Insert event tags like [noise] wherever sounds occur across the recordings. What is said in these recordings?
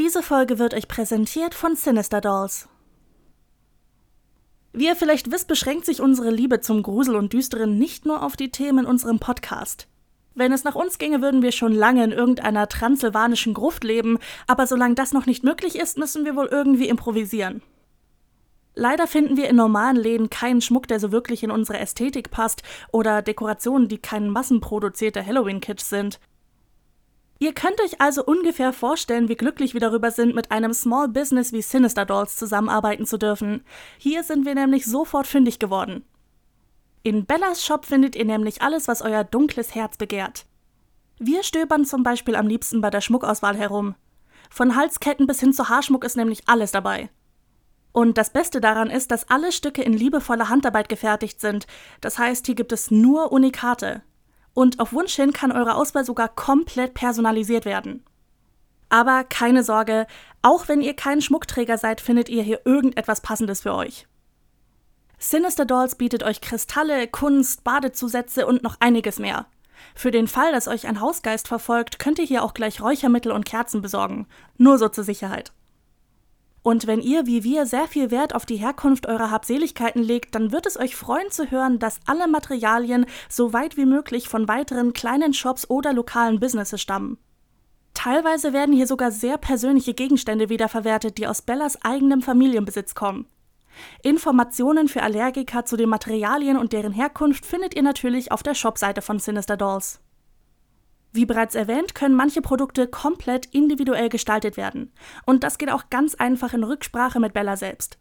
Diese Folge wird euch präsentiert von Sinister Dolls. Wie ihr vielleicht wisst, beschränkt sich unsere Liebe zum Grusel und Düsteren nicht nur auf die Themen in unserem Podcast. Wenn es nach uns ginge, würden wir schon lange in irgendeiner transsilvanischen Gruft leben, aber solange das noch nicht möglich ist, müssen wir wohl irgendwie improvisieren. Leider finden wir in normalen Läden keinen Schmuck, der so wirklich in unsere Ästhetik passt, oder Dekorationen, die kein massenproduzierter Halloween-Kitsch sind. Ihr könnt euch also ungefähr vorstellen, wie glücklich wir darüber sind, mit einem Small Business wie Sinister Dolls zusammenarbeiten zu dürfen. Hier sind wir nämlich sofort fündig geworden. In Bellas Shop findet ihr nämlich alles, was euer dunkles Herz begehrt. Wir stöbern zum Beispiel am liebsten bei der Schmuckauswahl herum. Von Halsketten bis hin zu Haarschmuck ist nämlich alles dabei. Und das Beste daran ist, dass alle Stücke in liebevoller Handarbeit gefertigt sind. Das heißt, hier gibt es nur Unikate. Und auf Wunsch hin kann eure Auswahl sogar komplett personalisiert werden. Aber keine Sorge, auch wenn ihr kein Schmuckträger seid, findet ihr hier irgendetwas Passendes für euch. Sinister Dolls bietet euch Kristalle, Kunst, Badezusätze und noch einiges mehr. Für den Fall, dass euch ein Hausgeist verfolgt, könnt ihr hier auch gleich Räuchermittel und Kerzen besorgen. Nur so zur Sicherheit. Und wenn ihr wie wir sehr viel Wert auf die Herkunft eurer Habseligkeiten legt, dann wird es euch freuen zu hören, dass alle Materialien so weit wie möglich von weiteren kleinen Shops oder lokalen Businesses stammen. Teilweise werden hier sogar sehr persönliche Gegenstände wiederverwertet, die aus Bellas eigenem Familienbesitz kommen. Informationen für Allergiker zu den Materialien und deren Herkunft findet ihr natürlich auf der Shopseite von Sinister Dolls. Wie bereits erwähnt, können manche Produkte komplett individuell gestaltet werden. Und das geht auch ganz einfach in Rücksprache mit Bella selbst.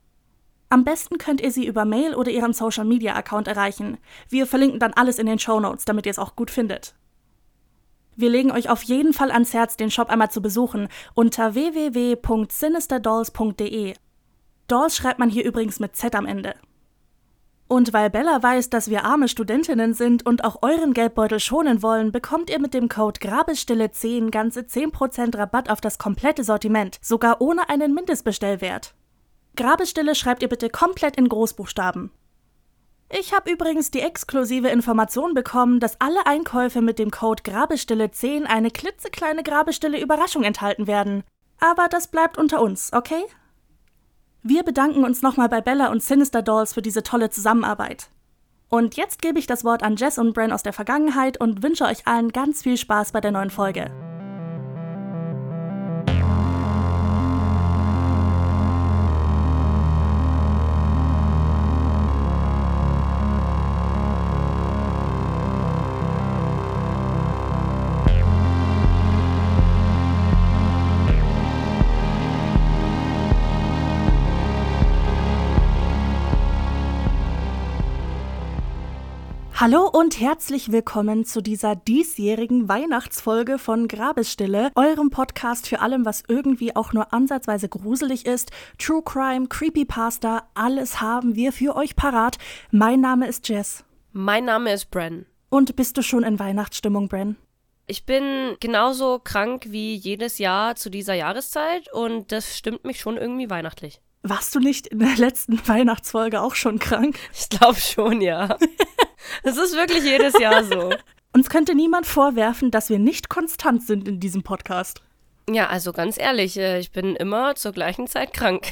Am besten könnt ihr sie über Mail oder ihren Social Media Account erreichen. Wir verlinken dann alles in den Show Notes, damit ihr es auch gut findet. Wir legen euch auf jeden Fall ans Herz, den Shop einmal zu besuchen unter www.sinisterdolls.de Dolls schreibt man hier übrigens mit Z am Ende. Und weil Bella weiß, dass wir arme Studentinnen sind und auch euren Geldbeutel schonen wollen, bekommt ihr mit dem Code Grabestille10 ganze 10% Rabatt auf das komplette Sortiment, sogar ohne einen Mindestbestellwert. Grabestille schreibt ihr bitte komplett in Großbuchstaben. Ich habe übrigens die exklusive Information bekommen, dass alle Einkäufe mit dem Code Grabestille10 eine klitzekleine Grabestille Überraschung enthalten werden. Aber das bleibt unter uns, okay? Wir bedanken uns nochmal bei Bella und Sinister Dolls für diese tolle Zusammenarbeit. Und jetzt gebe ich das Wort an Jess und Bren aus der Vergangenheit und wünsche euch allen ganz viel Spaß bei der neuen Folge. Hallo und herzlich willkommen zu dieser diesjährigen Weihnachtsfolge von Grabesstille, eurem Podcast für allem, was irgendwie auch nur ansatzweise gruselig ist. True Crime, Creepypasta, alles haben wir für euch parat. Mein Name ist Jess. Mein Name ist Bren. Und bist du schon in Weihnachtsstimmung, Bren? Ich bin genauso krank wie jedes Jahr zu dieser Jahreszeit und das stimmt mich schon irgendwie weihnachtlich. Warst du nicht in der letzten [laughs] Weihnachtsfolge auch schon krank? Ich glaube schon, ja. [laughs] Es ist wirklich jedes Jahr so. Uns könnte niemand vorwerfen, dass wir nicht konstant sind in diesem Podcast. Ja, also ganz ehrlich, äh, ich bin immer zur gleichen Zeit krank.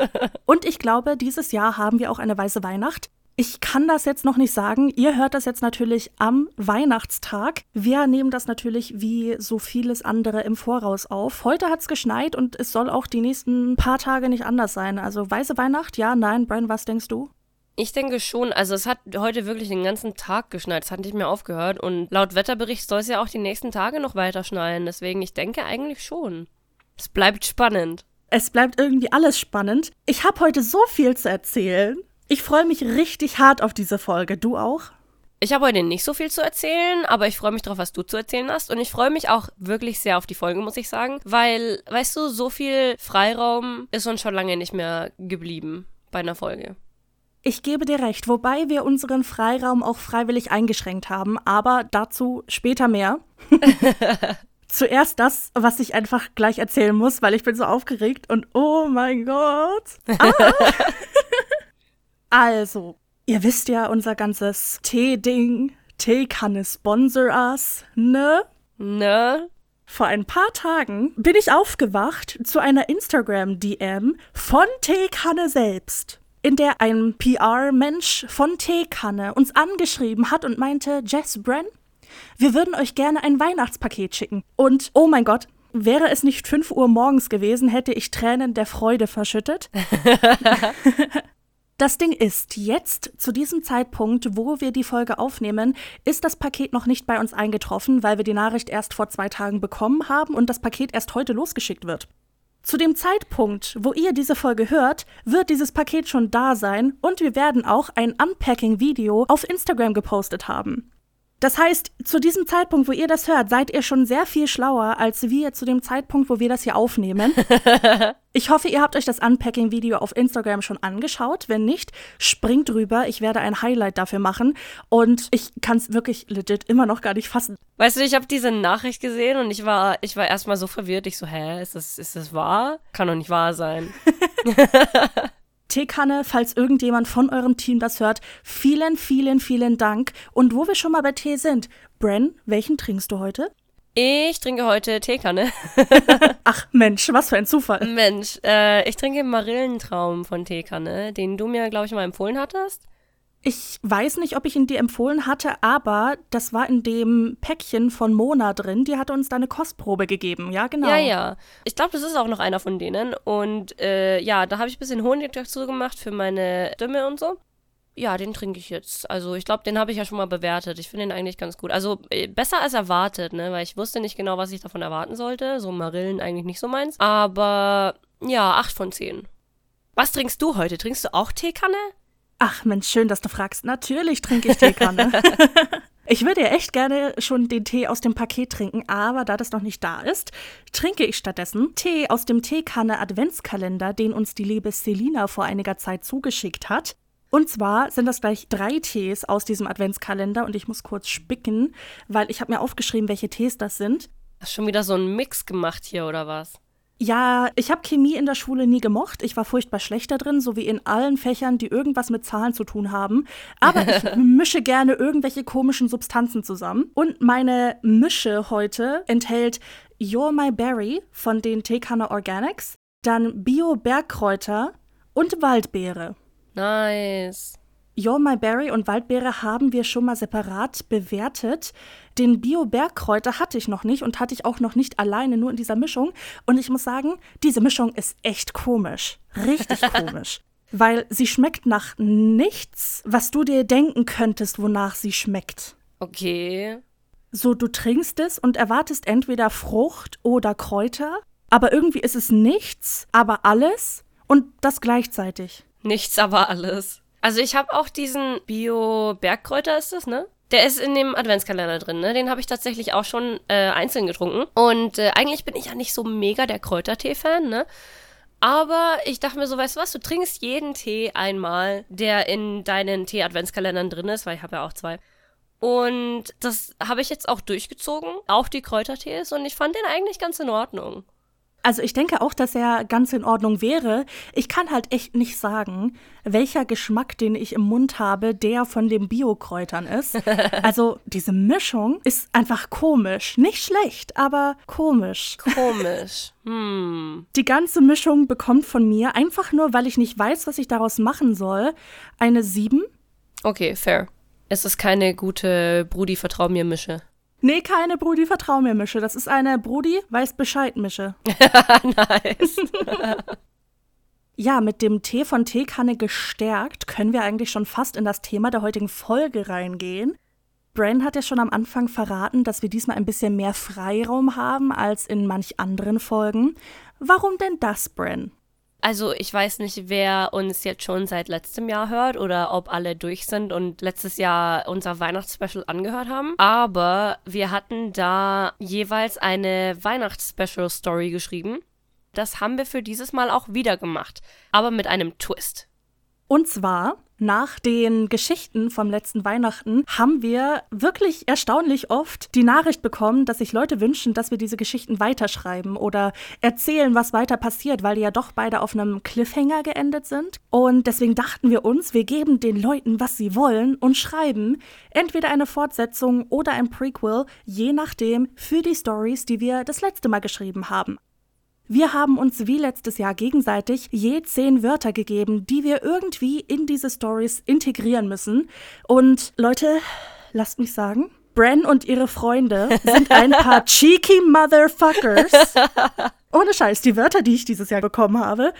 [laughs] Und ich glaube, dieses Jahr haben wir auch eine weiße Weihnacht. Ich kann das jetzt noch nicht sagen. Ihr hört das jetzt natürlich am Weihnachtstag. Wir nehmen das natürlich wie so vieles andere im Voraus auf. Heute hat es geschneit und es soll auch die nächsten paar Tage nicht anders sein. Also weiße Weihnacht, ja, nein. Brian, was denkst du? Ich denke schon. Also es hat heute wirklich den ganzen Tag geschneit. Es hat nicht mehr aufgehört. Und laut Wetterbericht soll es ja auch die nächsten Tage noch weiter schneien. Deswegen, ich denke eigentlich schon. Es bleibt spannend. Es bleibt irgendwie alles spannend. Ich habe heute so viel zu erzählen. Ich freue mich richtig hart auf diese Folge. Du auch? Ich habe heute nicht so viel zu erzählen, aber ich freue mich drauf, was du zu erzählen hast. Und ich freue mich auch wirklich sehr auf die Folge, muss ich sagen. Weil, weißt du, so viel Freiraum ist uns schon lange nicht mehr geblieben bei einer Folge. Ich gebe dir recht, wobei wir unseren Freiraum auch freiwillig eingeschränkt haben, aber dazu später mehr. [laughs] Zuerst das, was ich einfach gleich erzählen muss, weil ich bin so aufgeregt und oh mein Gott. Ah. [laughs] Also, ihr wisst ja unser ganzes Tee-Ding. Teekanne sponsor us, ne? Ne? Vor ein paar Tagen bin ich aufgewacht zu einer Instagram-DM von Teekanne selbst, in der ein PR-Mensch von Teekanne uns angeschrieben hat und meinte, Jess Bren, wir würden euch gerne ein Weihnachtspaket schicken. Und oh mein Gott, wäre es nicht 5 Uhr morgens gewesen, hätte ich Tränen der Freude verschüttet. [laughs] [laughs] Das Ding ist, jetzt, zu diesem Zeitpunkt, wo wir die Folge aufnehmen, ist das Paket noch nicht bei uns eingetroffen, weil wir die Nachricht erst vor zwei Tagen bekommen haben und das Paket erst heute losgeschickt wird. Zu dem Zeitpunkt, wo ihr diese Folge hört, wird dieses Paket schon da sein und wir werden auch ein Unpacking-Video auf Instagram gepostet haben. Das heißt, zu diesem Zeitpunkt, wo ihr das hört, seid ihr schon sehr viel schlauer als wir zu dem Zeitpunkt, wo wir das hier aufnehmen. [laughs] ich hoffe, ihr habt euch das Unpacking-Video auf Instagram schon angeschaut. Wenn nicht, springt drüber. Ich werde ein Highlight dafür machen. Und ich kann es wirklich legit immer noch gar nicht fassen. Weißt du, ich habe diese Nachricht gesehen und ich war, ich war erstmal so verwirrt. Ich so, hä, ist das, ist das wahr? Kann doch nicht wahr sein. [laughs] Teekanne, falls irgendjemand von eurem Team das hört, vielen, vielen, vielen Dank. Und wo wir schon mal bei Tee sind, Bren, welchen trinkst du heute? Ich trinke heute Teekanne. [laughs] Ach Mensch, was für ein Zufall. Mensch, äh, ich trinke Marillentraum von Teekanne, den du mir, glaube ich, mal empfohlen hattest. Ich weiß nicht, ob ich ihn dir empfohlen hatte, aber das war in dem Päckchen von Mona drin. Die hatte uns da eine Kostprobe gegeben, ja, genau. Ja, ja. Ich glaube, das ist auch noch einer von denen. Und äh, ja, da habe ich ein bisschen Honig dazu gemacht für meine Stimme und so. Ja, den trinke ich jetzt. Also ich glaube, den habe ich ja schon mal bewertet. Ich finde den eigentlich ganz gut. Also äh, besser als erwartet, ne? Weil ich wusste nicht genau, was ich davon erwarten sollte. So Marillen eigentlich nicht so meins. Aber ja, 8 von 10. Was trinkst du heute? Trinkst du auch Teekanne? Ach Mensch, schön, dass du fragst. Natürlich trinke ich Teekanne. [laughs] ich würde ja echt gerne schon den Tee aus dem Paket trinken, aber da das noch nicht da ist, trinke ich stattdessen Tee aus dem Teekanne Adventskalender, den uns die liebe Selina vor einiger Zeit zugeschickt hat. Und zwar sind das gleich drei Tees aus diesem Adventskalender und ich muss kurz spicken, weil ich habe mir aufgeschrieben, welche Tees das sind. Hast schon wieder so einen Mix gemacht hier oder was? Ja, ich habe Chemie in der Schule nie gemocht. Ich war furchtbar schlecht da drin, so wie in allen Fächern, die irgendwas mit Zahlen zu tun haben. Aber ich [laughs] mische gerne irgendwelche komischen Substanzen zusammen. Und meine Mische heute enthält You're My Berry von den Teekanne Organics, dann Bio-Bergkräuter und Waldbeere. Nice. Your My Berry und Waldbeere haben wir schon mal separat bewertet. Den Bio-Bergkräuter hatte ich noch nicht und hatte ich auch noch nicht alleine, nur in dieser Mischung. Und ich muss sagen, diese Mischung ist echt komisch. Richtig [laughs] komisch. Weil sie schmeckt nach nichts, was du dir denken könntest, wonach sie schmeckt. Okay. So, du trinkst es und erwartest entweder Frucht oder Kräuter, aber irgendwie ist es nichts, aber alles und das gleichzeitig. Nichts, aber alles. Also ich habe auch diesen Bio-Bergkräuter, ist das, ne? Der ist in dem Adventskalender drin, ne? Den habe ich tatsächlich auch schon äh, einzeln getrunken. Und äh, eigentlich bin ich ja nicht so mega der Kräutertee-Fan, ne? Aber ich dachte mir so, weißt du was, du trinkst jeden Tee einmal, der in deinen Tee-Adventskalendern drin ist, weil ich habe ja auch zwei. Und das habe ich jetzt auch durchgezogen, auch die Kräutertees, und ich fand den eigentlich ganz in Ordnung. Also ich denke auch, dass er ganz in Ordnung wäre. Ich kann halt echt nicht sagen, welcher Geschmack, den ich im Mund habe, der von den Biokräutern ist. [laughs] Also diese Mischung ist einfach komisch. Nicht schlecht, aber komisch. Komisch. [laughs] Hm. Die ganze Mischung bekommt von mir, einfach nur, weil ich nicht weiß, was ich daraus machen soll, eine 7. Okay, fair. Es ist keine gute Brudi-Vertrau mir Mische. Nee, keine Brudi, vertrau mir Mische. Das ist eine Brudi, weiß Bescheid Mische. [laughs] nice. [laughs] ja, mit dem Tee von Teekanne gestärkt können wir eigentlich schon fast in das Thema der heutigen Folge reingehen. Bran hat ja schon am Anfang verraten, dass wir diesmal ein bisschen mehr Freiraum haben als in manch anderen Folgen. Warum denn das, Bran? Also ich weiß nicht, wer uns jetzt schon seit letztem Jahr hört oder ob alle durch sind und letztes Jahr unser Weihnachtsspecial angehört haben. Aber wir hatten da jeweils eine Weihnachtsspecial-Story geschrieben. Das haben wir für dieses Mal auch wieder gemacht, aber mit einem Twist. Und zwar nach den Geschichten vom letzten Weihnachten haben wir wirklich erstaunlich oft die Nachricht bekommen, dass sich Leute wünschen, dass wir diese Geschichten weiterschreiben oder erzählen, was weiter passiert, weil die ja doch beide auf einem Cliffhanger geendet sind. Und deswegen dachten wir uns, wir geben den Leuten, was sie wollen und schreiben entweder eine Fortsetzung oder ein Prequel, je nachdem, für die Stories, die wir das letzte Mal geschrieben haben. Wir haben uns wie letztes Jahr gegenseitig je zehn Wörter gegeben, die wir irgendwie in diese Stories integrieren müssen. Und Leute, lasst mich sagen, Bren und ihre Freunde sind ein paar [laughs] cheeky Motherfuckers. Ohne Scheiß, die Wörter, die ich dieses Jahr bekommen habe,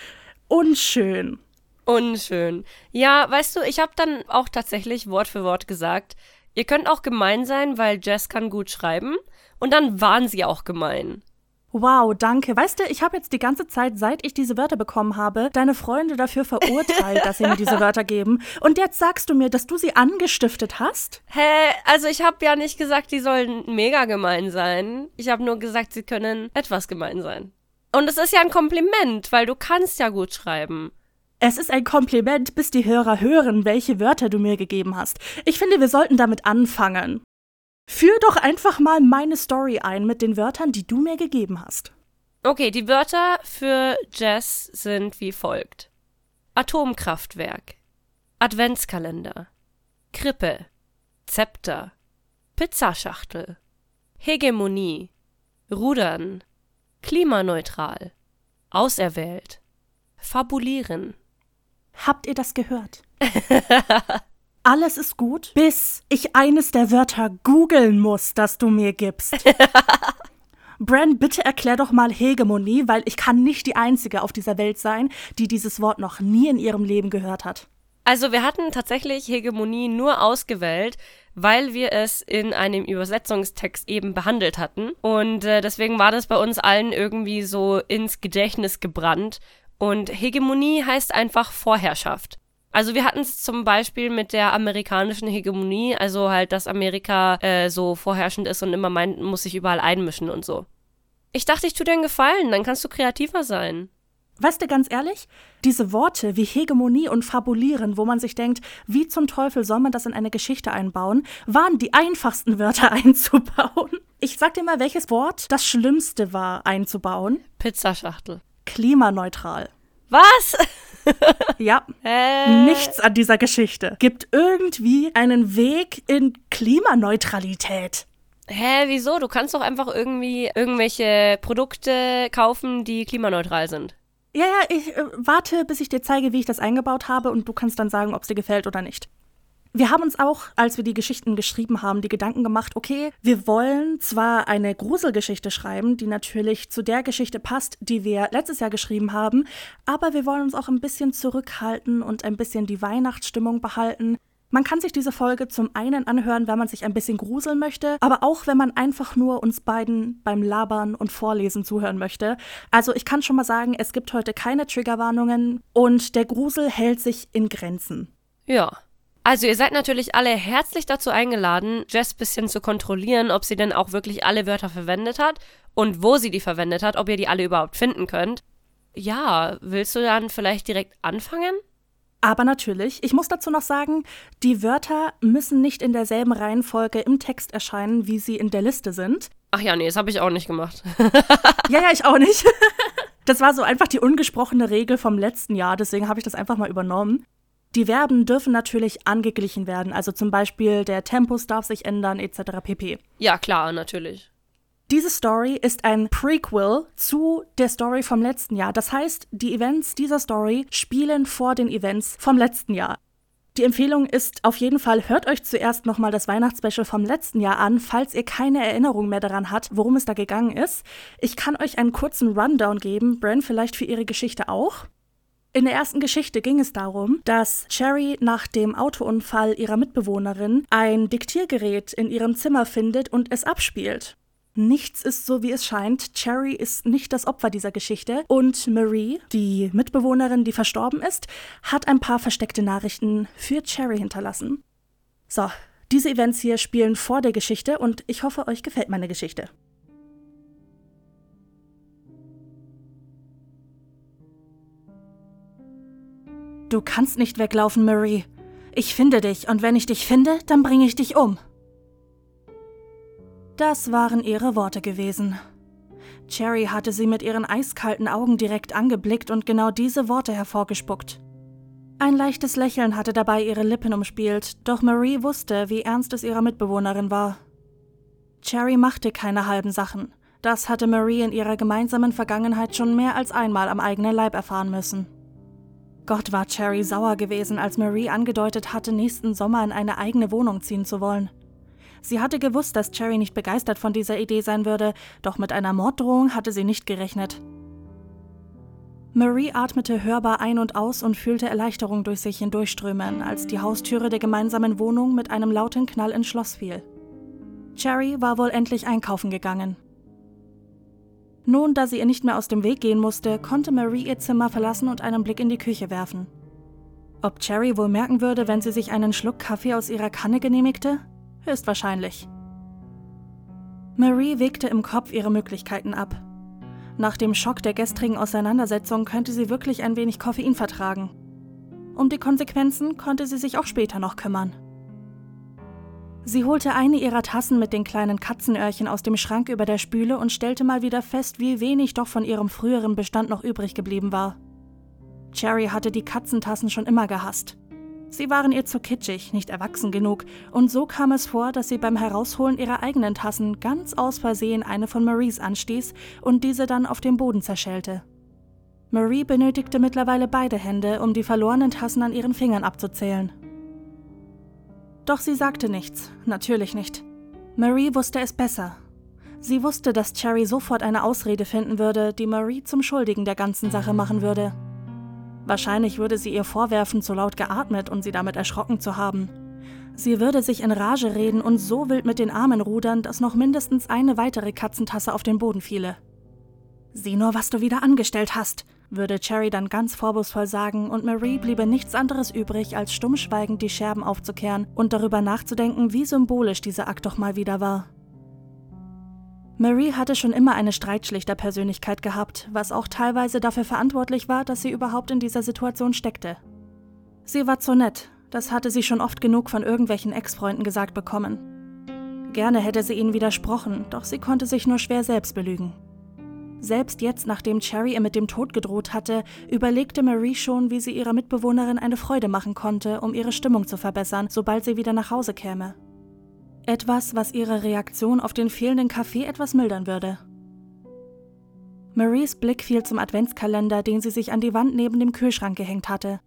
unschön. Unschön. Ja, weißt du, ich habe dann auch tatsächlich Wort für Wort gesagt, ihr könnt auch gemein sein, weil Jess kann gut schreiben. Und dann waren sie auch gemein. Wow, danke. Weißt du, ich habe jetzt die ganze Zeit, seit ich diese Wörter bekommen habe, deine Freunde dafür verurteilt, dass sie mir diese [laughs] Wörter geben. Und jetzt sagst du mir, dass du sie angestiftet hast? Hä? Also ich habe ja nicht gesagt, die sollen mega gemein sein. Ich habe nur gesagt, sie können etwas gemein sein. Und es ist ja ein Kompliment, weil du kannst ja gut schreiben. Es ist ein Kompliment, bis die Hörer hören, welche Wörter du mir gegeben hast. Ich finde, wir sollten damit anfangen. Führ doch einfach mal meine Story ein mit den Wörtern, die du mir gegeben hast. Okay, die Wörter für Jess sind wie folgt: Atomkraftwerk, Adventskalender, Krippe, Zepter, Pizzaschachtel, Hegemonie, Rudern, klimaneutral, auserwählt, fabulieren. Habt ihr das gehört? [laughs] alles ist gut, bis ich eines der Wörter googeln muss, das du mir gibst. [laughs] Bran, bitte erklär doch mal Hegemonie, weil ich kann nicht die Einzige auf dieser Welt sein, die dieses Wort noch nie in ihrem Leben gehört hat. Also wir hatten tatsächlich Hegemonie nur ausgewählt, weil wir es in einem Übersetzungstext eben behandelt hatten. Und äh, deswegen war das bei uns allen irgendwie so ins Gedächtnis gebrannt. Und Hegemonie heißt einfach Vorherrschaft. Also wir hatten es zum Beispiel mit der amerikanischen Hegemonie, also halt, dass Amerika äh, so vorherrschend ist und immer meint, muss sich überall einmischen und so. Ich dachte, ich tue dir einen Gefallen, dann kannst du kreativer sein. Weißt du, ganz ehrlich, diese Worte wie Hegemonie und Fabulieren, wo man sich denkt, wie zum Teufel soll man das in eine Geschichte einbauen, waren die einfachsten Wörter [laughs] einzubauen. Ich sag dir mal, welches Wort das Schlimmste war einzubauen. Pizzaschachtel. Klimaneutral. Was? [laughs] ja. Äh. Nichts an dieser Geschichte gibt irgendwie einen Weg in Klimaneutralität. Hä, wieso? Du kannst doch einfach irgendwie irgendwelche Produkte kaufen, die klimaneutral sind. Ja, ja, ich äh, warte, bis ich dir zeige, wie ich das eingebaut habe und du kannst dann sagen, ob es dir gefällt oder nicht. Wir haben uns auch, als wir die Geschichten geschrieben haben, die Gedanken gemacht, okay, wir wollen zwar eine Gruselgeschichte schreiben, die natürlich zu der Geschichte passt, die wir letztes Jahr geschrieben haben, aber wir wollen uns auch ein bisschen zurückhalten und ein bisschen die Weihnachtsstimmung behalten. Man kann sich diese Folge zum einen anhören, wenn man sich ein bisschen gruseln möchte, aber auch wenn man einfach nur uns beiden beim Labern und Vorlesen zuhören möchte. Also ich kann schon mal sagen, es gibt heute keine Triggerwarnungen und der Grusel hält sich in Grenzen. Ja, also ihr seid natürlich alle herzlich dazu eingeladen, Jess bisschen zu kontrollieren, ob sie denn auch wirklich alle Wörter verwendet hat und wo sie die verwendet hat, ob ihr die alle überhaupt finden könnt. Ja, willst du dann vielleicht direkt anfangen? Aber natürlich, ich muss dazu noch sagen, die Wörter müssen nicht in derselben Reihenfolge im Text erscheinen, wie sie in der Liste sind. Ach ja, nee, das habe ich auch nicht gemacht. [laughs] ja, ja, ich auch nicht. [laughs] Das war so einfach die ungesprochene Regel vom letzten Jahr, deswegen habe ich das einfach mal übernommen. Die Verben dürfen natürlich angeglichen werden, also zum Beispiel der Tempus darf sich ändern, etc. pp. Ja, klar, natürlich. Diese Story ist ein Prequel zu der Story vom letzten Jahr. Das heißt, die Events dieser Story spielen vor den Events vom letzten Jahr. Die Empfehlung ist auf jeden Fall, hört euch zuerst nochmal das Weihnachtsspecial vom letzten Jahr an, falls ihr keine Erinnerung mehr daran habt, worum es da gegangen ist. Ich kann euch einen kurzen Rundown geben, Bren vielleicht für ihre Geschichte auch. In der ersten Geschichte ging es darum, dass Cherry nach dem Autounfall ihrer Mitbewohnerin ein Diktiergerät in ihrem Zimmer findet und es abspielt. Nichts ist so, wie es scheint. Cherry ist nicht das Opfer dieser Geschichte. Und Marie, die Mitbewohnerin, die verstorben ist, hat ein paar versteckte Nachrichten für Cherry hinterlassen. So, diese Events hier spielen vor der Geschichte und ich hoffe, euch gefällt meine Geschichte. Du kannst nicht weglaufen, Marie. Ich finde dich, und wenn ich dich finde, dann bringe ich dich um. Das waren ihre Worte gewesen. Cherry hatte sie mit ihren eiskalten Augen direkt angeblickt und genau diese Worte hervorgespuckt. Ein leichtes Lächeln hatte dabei ihre Lippen umspielt, doch Marie wusste, wie ernst es ihrer Mitbewohnerin war. Cherry machte keine halben Sachen. Das hatte Marie in ihrer gemeinsamen Vergangenheit schon mehr als einmal am eigenen Leib erfahren müssen. Gott war Cherry sauer gewesen, als Marie angedeutet hatte, nächsten Sommer in eine eigene Wohnung ziehen zu wollen. Sie hatte gewusst, dass Cherry nicht begeistert von dieser Idee sein würde, doch mit einer Morddrohung hatte sie nicht gerechnet. Marie atmete hörbar ein und aus und fühlte Erleichterung durch sich hindurchströmen, als die Haustüre der gemeinsamen Wohnung mit einem lauten Knall ins Schloss fiel. Cherry war wohl endlich einkaufen gegangen. Nun, da sie ihr nicht mehr aus dem Weg gehen musste, konnte Marie ihr Zimmer verlassen und einen Blick in die Küche werfen. Ob Cherry wohl merken würde, wenn sie sich einen Schluck Kaffee aus ihrer Kanne genehmigte? Höchstwahrscheinlich. Marie wägte im Kopf ihre Möglichkeiten ab. Nach dem Schock der gestrigen Auseinandersetzung könnte sie wirklich ein wenig Koffein vertragen. Um die Konsequenzen konnte sie sich auch später noch kümmern. Sie holte eine ihrer Tassen mit den kleinen Katzenöhrchen aus dem Schrank über der Spüle und stellte mal wieder fest, wie wenig doch von ihrem früheren Bestand noch übrig geblieben war. Cherry hatte die Katzentassen schon immer gehasst. Sie waren ihr zu kitschig, nicht erwachsen genug, und so kam es vor, dass sie beim Herausholen ihrer eigenen Tassen ganz aus Versehen eine von Maries anstieß und diese dann auf dem Boden zerschellte. Marie benötigte mittlerweile beide Hände, um die verlorenen Tassen an ihren Fingern abzuzählen. Doch sie sagte nichts, natürlich nicht. Marie wusste es besser. Sie wusste, dass Cherry sofort eine Ausrede finden würde, die Marie zum Schuldigen der ganzen Sache machen würde. Wahrscheinlich würde sie ihr vorwerfen, zu laut geatmet und sie damit erschrocken zu haben. Sie würde sich in Rage reden und so wild mit den Armen rudern, dass noch mindestens eine weitere Katzentasse auf den Boden fiele. Sieh nur, was du wieder angestellt hast, würde Cherry dann ganz vorwurfsvoll sagen, und Marie bliebe nichts anderes übrig, als stummschweigend die Scherben aufzukehren und darüber nachzudenken, wie symbolisch dieser Akt doch mal wieder war. Marie hatte schon immer eine Streitschlichter-Persönlichkeit gehabt, was auch teilweise dafür verantwortlich war, dass sie überhaupt in dieser Situation steckte. Sie war zu nett, das hatte sie schon oft genug von irgendwelchen Ex-Freunden gesagt bekommen. Gerne hätte sie ihnen widersprochen, doch sie konnte sich nur schwer selbst belügen. Selbst jetzt, nachdem Cherry ihr mit dem Tod gedroht hatte, überlegte Marie schon, wie sie ihrer Mitbewohnerin eine Freude machen konnte, um ihre Stimmung zu verbessern, sobald sie wieder nach Hause käme. Etwas, was ihre Reaktion auf den fehlenden Kaffee etwas mildern würde. Maries Blick fiel zum Adventskalender, den sie sich an die Wand neben dem Kühlschrank gehängt hatte.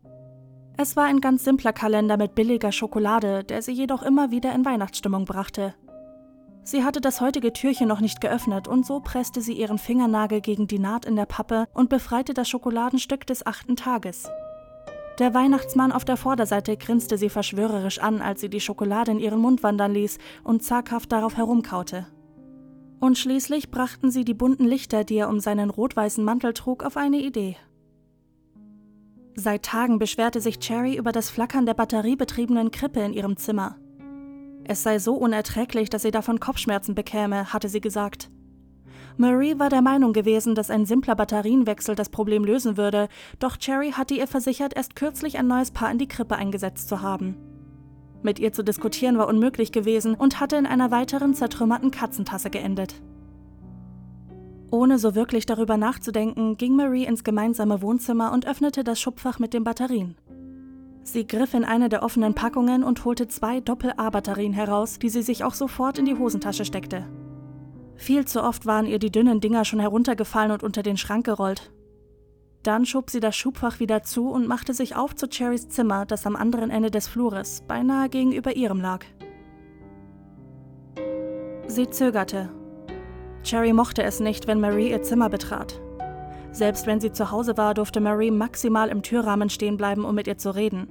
Es war ein ganz simpler Kalender mit billiger Schokolade, der sie jedoch immer wieder in Weihnachtsstimmung brachte. Sie hatte das heutige Türchen noch nicht geöffnet und so presste sie ihren Fingernagel gegen die Naht in der Pappe und befreite das Schokoladenstück des achten Tages. Der Weihnachtsmann auf der Vorderseite grinste sie verschwörerisch an, als sie die Schokolade in ihren Mund wandern ließ und zaghaft darauf herumkaute. Und schließlich brachten sie die bunten Lichter, die er um seinen rot-weißen Mantel trug, auf eine Idee. Seit Tagen beschwerte sich Cherry über das Flackern der batteriebetriebenen Krippe in ihrem Zimmer. Es sei so unerträglich, dass sie davon Kopfschmerzen bekäme, hatte sie gesagt. Marie war der Meinung gewesen, dass ein simpler Batterienwechsel das Problem lösen würde, doch Cherry hatte ihr versichert, erst kürzlich ein neues Paar in die Krippe eingesetzt zu haben. Mit ihr zu diskutieren war unmöglich gewesen und hatte in einer weiteren zertrümmerten Katzentasse geendet. Ohne so wirklich darüber nachzudenken, ging Marie ins gemeinsame Wohnzimmer und öffnete das Schubfach mit den Batterien. Sie griff in eine der offenen Packungen und holte zwei Doppel-A-Batterien heraus, die sie sich auch sofort in die Hosentasche steckte. Viel zu oft waren ihr die dünnen Dinger schon heruntergefallen und unter den Schrank gerollt. Dann schob sie das Schubfach wieder zu und machte sich auf zu Cherrys Zimmer, das am anderen Ende des Flures, beinahe gegenüber ihrem lag. Sie zögerte. Cherry mochte es nicht, wenn Marie ihr Zimmer betrat. Selbst wenn sie zu Hause war, durfte Marie maximal im Türrahmen stehen bleiben, um mit ihr zu reden.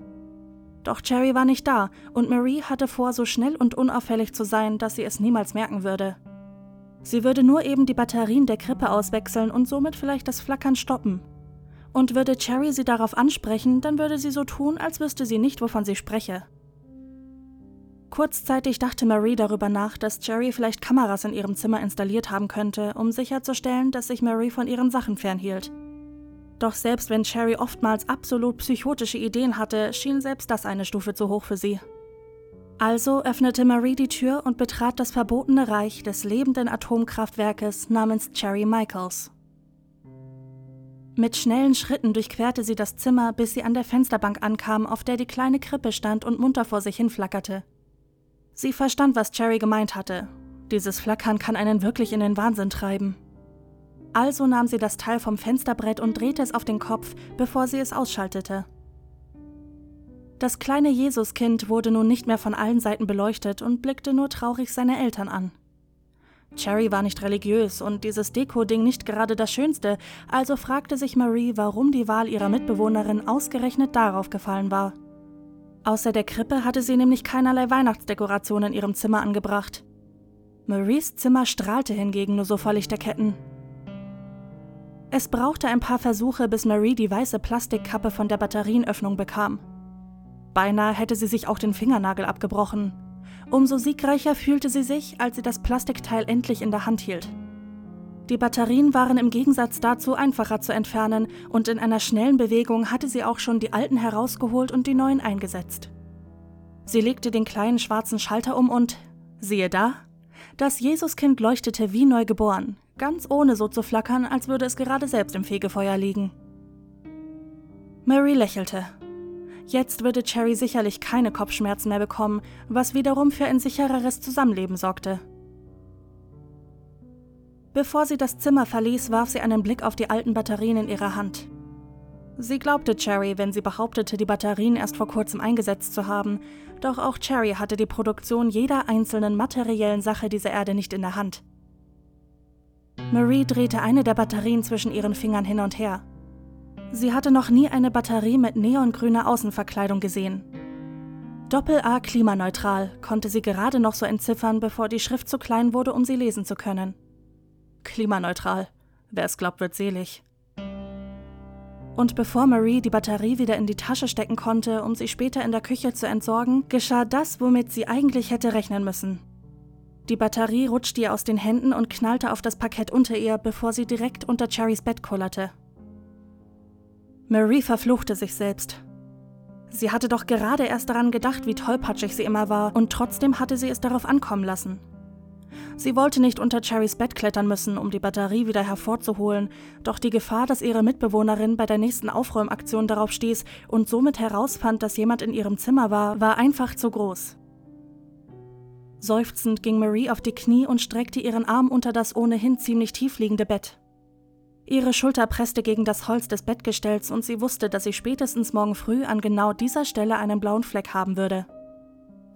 Doch Cherry war nicht da und Marie hatte vor, so schnell und unauffällig zu sein, dass sie es niemals merken würde. Sie würde nur eben die Batterien der Krippe auswechseln und somit vielleicht das Flackern stoppen. Und würde Cherry sie darauf ansprechen, dann würde sie so tun, als wüsste sie nicht, wovon sie spreche. Kurzzeitig dachte Marie darüber nach, dass Jerry vielleicht Kameras in ihrem Zimmer installiert haben könnte, um sicherzustellen, dass sich Marie von ihren Sachen fernhielt. Doch selbst wenn Cherry oftmals absolut psychotische Ideen hatte, schien selbst das eine Stufe zu hoch für sie. Also öffnete Marie die Tür und betrat das verbotene Reich des lebenden Atomkraftwerkes namens Cherry Michaels. Mit schnellen Schritten durchquerte sie das Zimmer, bis sie an der Fensterbank ankam, auf der die kleine Krippe stand und munter vor sich hin flackerte. Sie verstand, was Cherry gemeint hatte. Dieses Flackern kann einen wirklich in den Wahnsinn treiben. Also nahm sie das Teil vom Fensterbrett und drehte es auf den Kopf, bevor sie es ausschaltete. Das kleine Jesuskind wurde nun nicht mehr von allen Seiten beleuchtet und blickte nur traurig seine Eltern an. Cherry war nicht religiös und dieses Deko-Ding nicht gerade das Schönste, also fragte sich Marie, warum die Wahl ihrer Mitbewohnerin ausgerechnet darauf gefallen war. Außer der Krippe hatte sie nämlich keinerlei Weihnachtsdekoration in ihrem Zimmer angebracht. Maries Zimmer strahlte hingegen nur so vor Lichterketten. Es brauchte ein paar Versuche, bis Marie die weiße Plastikkappe von der Batterienöffnung bekam. Beinahe hätte sie sich auch den Fingernagel abgebrochen. Umso siegreicher fühlte sie sich, als sie das Plastikteil endlich in der Hand hielt. Die Batterien waren im Gegensatz dazu einfacher zu entfernen und in einer schnellen Bewegung hatte sie auch schon die alten herausgeholt und die neuen eingesetzt. Sie legte den kleinen schwarzen Schalter um und, siehe da, das Jesuskind leuchtete wie neugeboren, ganz ohne so zu flackern, als würde es gerade selbst im Fegefeuer liegen. Mary lächelte. Jetzt würde Cherry sicherlich keine Kopfschmerzen mehr bekommen, was wiederum für ein sichereres Zusammenleben sorgte. Bevor sie das Zimmer verließ, warf sie einen Blick auf die alten Batterien in ihrer Hand. Sie glaubte Cherry, wenn sie behauptete, die Batterien erst vor kurzem eingesetzt zu haben, doch auch Cherry hatte die Produktion jeder einzelnen materiellen Sache dieser Erde nicht in der Hand. Marie drehte eine der Batterien zwischen ihren Fingern hin und her. Sie hatte noch nie eine Batterie mit neongrüner Außenverkleidung gesehen. Doppel-A klimaneutral konnte sie gerade noch so entziffern, bevor die Schrift zu klein wurde, um sie lesen zu können. Klimaneutral. Wer es glaubt, wird selig. Und bevor Marie die Batterie wieder in die Tasche stecken konnte, um sie später in der Küche zu entsorgen, geschah das, womit sie eigentlich hätte rechnen müssen. Die Batterie rutschte ihr aus den Händen und knallte auf das Parkett unter ihr, bevor sie direkt unter Cherrys Bett kullerte. Marie verfluchte sich selbst. Sie hatte doch gerade erst daran gedacht, wie tollpatschig sie immer war, und trotzdem hatte sie es darauf ankommen lassen. Sie wollte nicht unter Cherrys Bett klettern müssen, um die Batterie wieder hervorzuholen, doch die Gefahr, dass ihre Mitbewohnerin bei der nächsten Aufräumaktion darauf stieß und somit herausfand, dass jemand in ihrem Zimmer war, war einfach zu groß. Seufzend ging Marie auf die Knie und streckte ihren Arm unter das ohnehin ziemlich tief liegende Bett. Ihre Schulter presste gegen das Holz des Bettgestells und sie wusste, dass sie spätestens morgen früh an genau dieser Stelle einen blauen Fleck haben würde.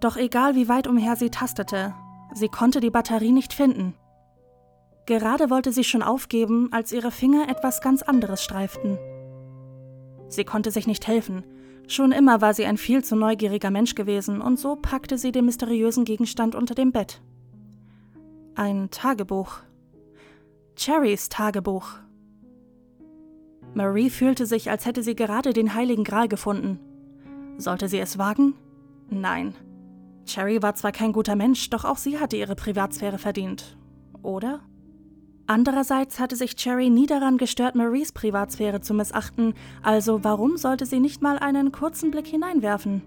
Doch egal wie weit umher sie tastete, sie konnte die Batterie nicht finden. Gerade wollte sie schon aufgeben, als ihre Finger etwas ganz anderes streiften. Sie konnte sich nicht helfen, Schon immer war sie ein viel zu neugieriger Mensch gewesen und so packte sie den mysteriösen Gegenstand unter dem Bett. Ein Tagebuch. Cherrys Tagebuch. Marie fühlte sich, als hätte sie gerade den heiligen Gral gefunden. Sollte sie es wagen? Nein. Cherry war zwar kein guter Mensch, doch auch sie hatte ihre Privatsphäre verdient. Oder? Andererseits hatte sich Cherry nie daran gestört, Maries Privatsphäre zu missachten, also warum sollte sie nicht mal einen kurzen Blick hineinwerfen?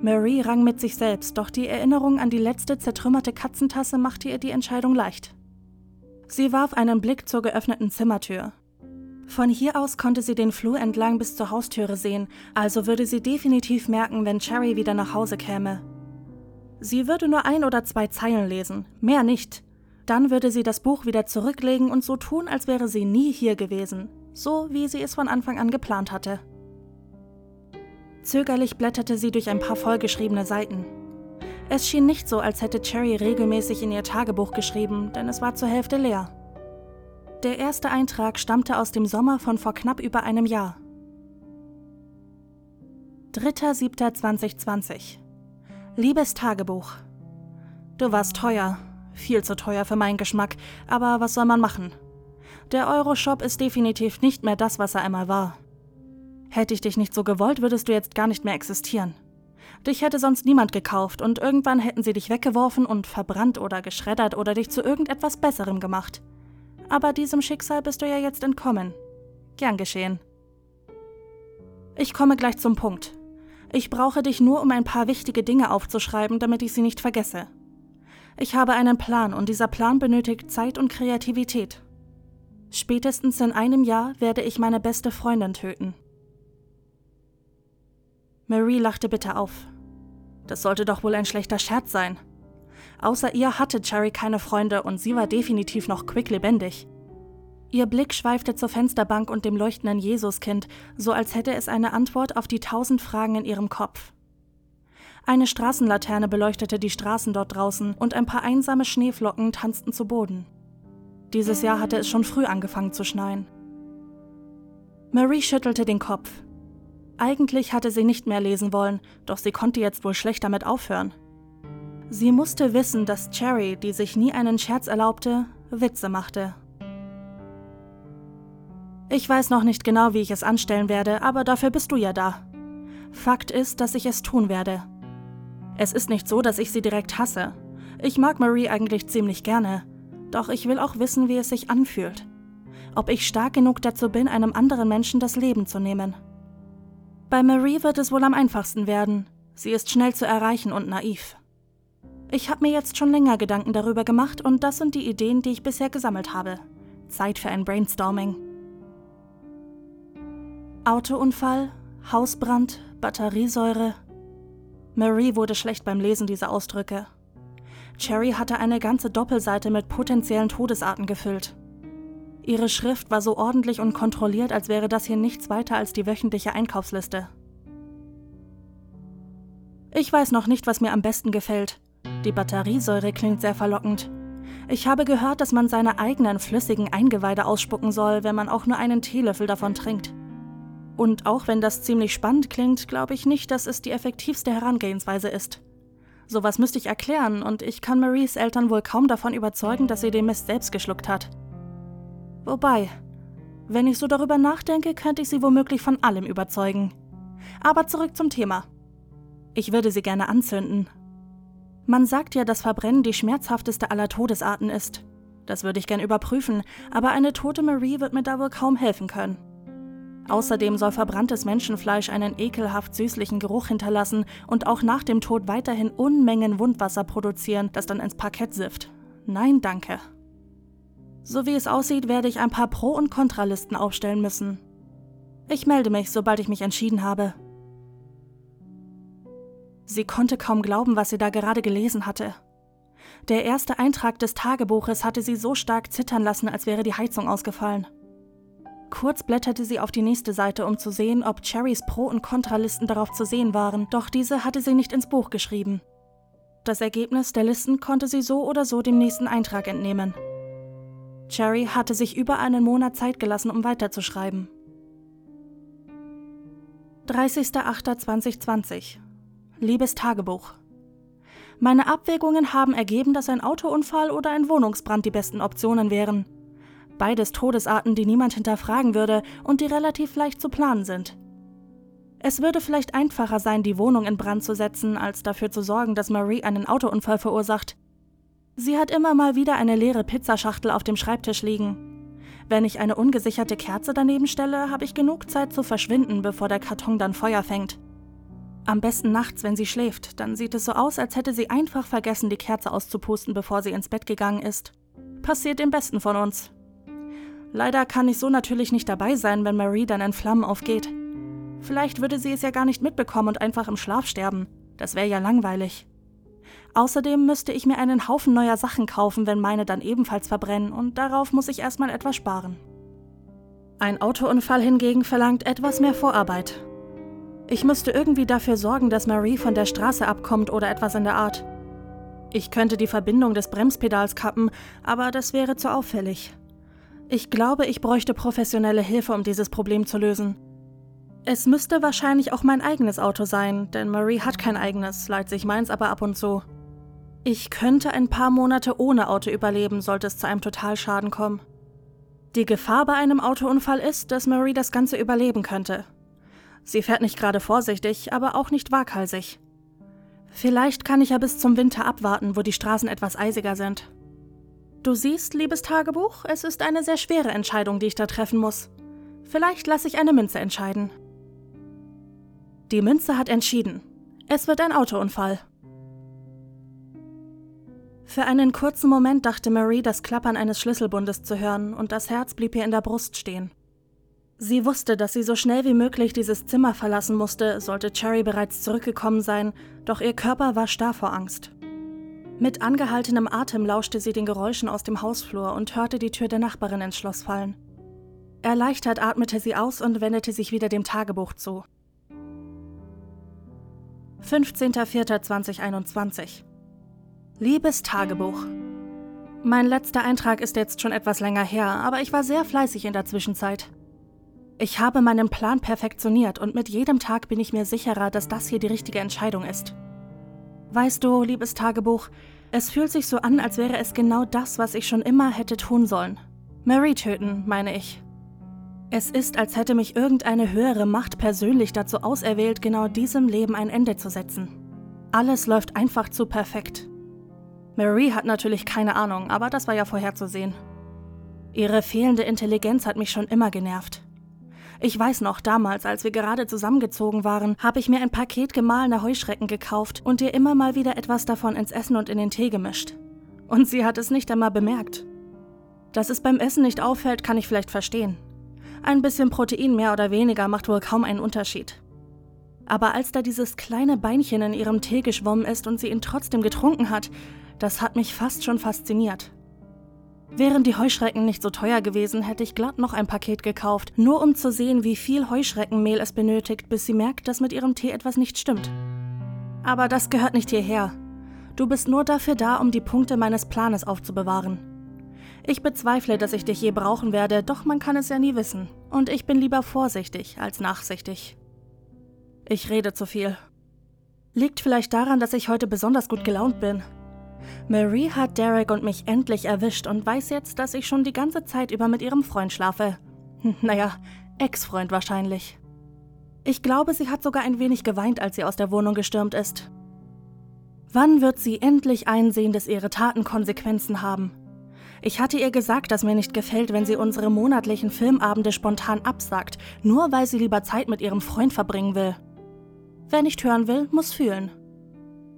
Marie rang mit sich selbst, doch die Erinnerung an die letzte zertrümmerte Katzentasse machte ihr die Entscheidung leicht. Sie warf einen Blick zur geöffneten Zimmertür. Von hier aus konnte sie den Flur entlang bis zur Haustüre sehen, also würde sie definitiv merken, wenn Cherry wieder nach Hause käme. Sie würde nur ein oder zwei Zeilen lesen, mehr nicht, dann würde sie das Buch wieder zurücklegen und so tun, als wäre sie nie hier gewesen, so wie sie es von Anfang an geplant hatte. Zögerlich blätterte sie durch ein paar vollgeschriebene Seiten. Es schien nicht so, als hätte Cherry regelmäßig in ihr Tagebuch geschrieben, denn es war zur Hälfte leer. Der erste Eintrag stammte aus dem Sommer von vor knapp über einem Jahr. 3.7.2020 Liebes Tagebuch Du warst teuer, viel zu teuer für meinen Geschmack, aber was soll man machen? Der Euroshop ist definitiv nicht mehr das, was er einmal war. Hätte ich dich nicht so gewollt, würdest du jetzt gar nicht mehr existieren. Dich hätte sonst niemand gekauft und irgendwann hätten sie dich weggeworfen und verbrannt oder geschreddert oder dich zu irgendetwas Besserem gemacht. Aber diesem Schicksal bist du ja jetzt entkommen. Gern geschehen. Ich komme gleich zum Punkt. Ich brauche dich nur, um ein paar wichtige Dinge aufzuschreiben, damit ich sie nicht vergesse. Ich habe einen Plan und dieser Plan benötigt Zeit und Kreativität. Spätestens in einem Jahr werde ich meine beste Freundin töten. Marie lachte bitter auf. Das sollte doch wohl ein schlechter Scherz sein. Außer ihr hatte Cherry keine Freunde und sie war definitiv noch quicklebendig. Ihr Blick schweifte zur Fensterbank und dem leuchtenden Jesuskind, so als hätte es eine Antwort auf die tausend Fragen in ihrem Kopf. Eine Straßenlaterne beleuchtete die Straßen dort draußen und ein paar einsame Schneeflocken tanzten zu Boden. Dieses Jahr hatte es schon früh angefangen zu schneien. Marie schüttelte den Kopf. Eigentlich hatte sie nicht mehr lesen wollen, doch sie konnte jetzt wohl schlecht damit aufhören. Sie musste wissen, dass Cherry, die sich nie einen Scherz erlaubte, Witze machte ich weiß noch nicht genau, wie ich es anstellen werde, aber dafür bist du ja da. Fakt ist, dass ich es tun werde. Es ist nicht so, dass ich sie direkt hasse. Ich mag Marie eigentlich ziemlich gerne. Doch ich will auch wissen, wie es sich anfühlt. Ob ich stark genug dazu bin, einem anderen Menschen das Leben zu nehmen. Bei Marie wird es wohl am einfachsten werden. Sie ist schnell zu erreichen und naiv. Ich habe mir jetzt schon länger Gedanken darüber gemacht und das sind die Ideen, die ich bisher gesammelt habe. Zeit für ein Brainstorming. Autounfall, Hausbrand, Batteriesäure. Marie wurde schlecht beim Lesen dieser Ausdrücke. Cherry hatte eine ganze Doppelseite mit potenziellen Todesarten gefüllt. Ihre Schrift war so ordentlich und kontrolliert, als wäre das hier nichts weiter als die wöchentliche Einkaufsliste. Ich weiß noch nicht, was mir am besten gefällt. Die Batteriesäure klingt sehr verlockend. Ich habe gehört, dass man seine eigenen flüssigen Eingeweide ausspucken soll, wenn man auch nur einen Teelöffel davon trinkt. Und auch wenn das ziemlich spannend klingt, glaube ich nicht, dass es die effektivste Herangehensweise ist. Sowas müsste ich erklären und ich kann Maries Eltern wohl kaum davon überzeugen, dass sie den Mist selbst geschluckt hat. Wobei, wenn ich so darüber nachdenke, könnte ich sie womöglich von allem überzeugen. Aber zurück zum Thema. Ich würde sie gerne anzünden. Man sagt ja, dass Verbrennen die schmerzhafteste aller Todesarten ist. Das würde ich gern überprüfen, aber eine tote Marie wird mir da wohl kaum helfen können. Außerdem soll verbranntes Menschenfleisch einen ekelhaft süßlichen Geruch hinterlassen und auch nach dem Tod weiterhin Unmengen Wundwasser produzieren, das dann ins Parkett sifft. Nein, danke. So wie es aussieht, werde ich ein paar Pro- und Kontralisten aufstellen müssen. Ich melde mich, sobald ich mich entschieden habe. Sie konnte kaum glauben, was sie da gerade gelesen hatte. Der erste Eintrag des Tagebuches hatte sie so stark zittern lassen, als wäre die Heizung ausgefallen. Kurz blätterte sie auf die nächste Seite, um zu sehen, ob Cherrys Pro- und Kontralisten darauf zu sehen waren, doch diese hatte sie nicht ins Buch geschrieben. Das Ergebnis der Listen konnte sie so oder so dem nächsten Eintrag entnehmen. Cherry hatte sich über einen Monat Zeit gelassen, um weiterzuschreiben. 30.08.2020 Liebes Tagebuch Meine Abwägungen haben ergeben, dass ein Autounfall oder ein Wohnungsbrand die besten Optionen wären. Beides Todesarten, die niemand hinterfragen würde und die relativ leicht zu planen sind. Es würde vielleicht einfacher sein, die Wohnung in Brand zu setzen, als dafür zu sorgen, dass Marie einen Autounfall verursacht. Sie hat immer mal wieder eine leere Pizzaschachtel auf dem Schreibtisch liegen. Wenn ich eine ungesicherte Kerze daneben stelle, habe ich genug Zeit zu verschwinden, bevor der Karton dann Feuer fängt. Am besten nachts, wenn sie schläft, dann sieht es so aus, als hätte sie einfach vergessen, die Kerze auszupusten, bevor sie ins Bett gegangen ist. Passiert dem Besten von uns. Leider kann ich so natürlich nicht dabei sein, wenn Marie dann in Flammen aufgeht. Vielleicht würde sie es ja gar nicht mitbekommen und einfach im Schlaf sterben. Das wäre ja langweilig. Außerdem müsste ich mir einen Haufen neuer Sachen kaufen, wenn meine dann ebenfalls verbrennen, und darauf muss ich erstmal etwas sparen. Ein Autounfall hingegen verlangt etwas mehr Vorarbeit. Ich müsste irgendwie dafür sorgen, dass Marie von der Straße abkommt oder etwas in der Art. Ich könnte die Verbindung des Bremspedals kappen, aber das wäre zu auffällig. Ich glaube, ich bräuchte professionelle Hilfe, um dieses Problem zu lösen. Es müsste wahrscheinlich auch mein eigenes Auto sein, denn Marie hat kein eigenes, leiht sich meins aber ab und zu. Ich könnte ein paar Monate ohne Auto überleben, sollte es zu einem Totalschaden kommen. Die Gefahr bei einem Autounfall ist, dass Marie das Ganze überleben könnte. Sie fährt nicht gerade vorsichtig, aber auch nicht waghalsig. Vielleicht kann ich ja bis zum Winter abwarten, wo die Straßen etwas eisiger sind. Du siehst, liebes Tagebuch, es ist eine sehr schwere Entscheidung, die ich da treffen muss. Vielleicht lasse ich eine Münze entscheiden. Die Münze hat entschieden. Es wird ein Autounfall. Für einen kurzen Moment dachte Marie, das Klappern eines Schlüsselbundes zu hören, und das Herz blieb ihr in der Brust stehen. Sie wusste, dass sie so schnell wie möglich dieses Zimmer verlassen musste, sollte Cherry bereits zurückgekommen sein, doch ihr Körper war starr vor Angst. Mit angehaltenem Atem lauschte sie den Geräuschen aus dem Hausflur und hörte die Tür der Nachbarin ins Schloss fallen. Erleichtert atmete sie aus und wendete sich wieder dem Tagebuch zu. 15.04.2021 Liebes Tagebuch. Mein letzter Eintrag ist jetzt schon etwas länger her, aber ich war sehr fleißig in der Zwischenzeit. Ich habe meinen Plan perfektioniert und mit jedem Tag bin ich mir sicherer, dass das hier die richtige Entscheidung ist. Weißt du, liebes Tagebuch, es fühlt sich so an, als wäre es genau das, was ich schon immer hätte tun sollen. Mary töten, meine ich. Es ist, als hätte mich irgendeine höhere Macht persönlich dazu auserwählt, genau diesem Leben ein Ende zu setzen. Alles läuft einfach zu perfekt. Marie hat natürlich keine Ahnung, aber das war ja vorherzusehen. Ihre fehlende Intelligenz hat mich schon immer genervt. Ich weiß noch, damals, als wir gerade zusammengezogen waren, habe ich mir ein Paket gemahlener Heuschrecken gekauft und ihr immer mal wieder etwas davon ins Essen und in den Tee gemischt. Und sie hat es nicht einmal bemerkt. Dass es beim Essen nicht auffällt, kann ich vielleicht verstehen. Ein bisschen Protein mehr oder weniger macht wohl kaum einen Unterschied. Aber als da dieses kleine Beinchen in ihrem Tee geschwommen ist und sie ihn trotzdem getrunken hat, das hat mich fast schon fasziniert. Wären die Heuschrecken nicht so teuer gewesen, hätte ich glatt noch ein Paket gekauft, nur um zu sehen, wie viel Heuschreckenmehl es benötigt, bis sie merkt, dass mit ihrem Tee etwas nicht stimmt. Aber das gehört nicht hierher. Du bist nur dafür da, um die Punkte meines Planes aufzubewahren. Ich bezweifle, dass ich dich je brauchen werde, doch man kann es ja nie wissen. Und ich bin lieber vorsichtig als nachsichtig. Ich rede zu viel. Liegt vielleicht daran, dass ich heute besonders gut gelaunt bin. Marie hat Derek und mich endlich erwischt und weiß jetzt, dass ich schon die ganze Zeit über mit ihrem Freund schlafe. Hm, naja, Ex-Freund wahrscheinlich. Ich glaube, sie hat sogar ein wenig geweint, als sie aus der Wohnung gestürmt ist. Wann wird sie endlich einsehen, dass ihre Taten Konsequenzen haben? Ich hatte ihr gesagt, dass mir nicht gefällt, wenn sie unsere monatlichen Filmabende spontan absagt, nur weil sie lieber Zeit mit ihrem Freund verbringen will. Wer nicht hören will, muss fühlen.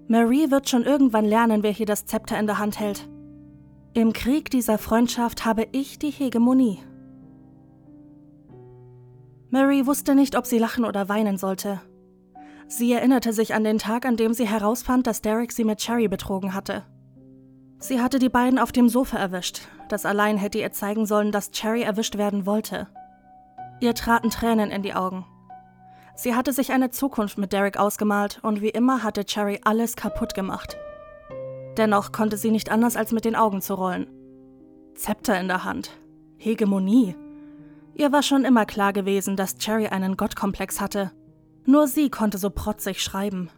Marie wird schon irgendwann lernen, wer hier das Zepter in der Hand hält. Im Krieg dieser Freundschaft habe ich die Hegemonie. Mary wusste nicht, ob sie lachen oder weinen sollte. Sie erinnerte sich an den Tag, an dem sie herausfand, dass Derek sie mit Cherry betrogen hatte. Sie hatte die beiden auf dem Sofa erwischt. Das allein hätte ihr zeigen sollen, dass Cherry erwischt werden wollte. Ihr traten Tränen in die Augen. Sie hatte sich eine Zukunft mit Derek ausgemalt und wie immer hatte Cherry alles kaputt gemacht. Dennoch konnte sie nicht anders als mit den Augen zu rollen. Zepter in der Hand. Hegemonie. Ihr war schon immer klar gewesen, dass Cherry einen Gottkomplex hatte. Nur sie konnte so protzig schreiben.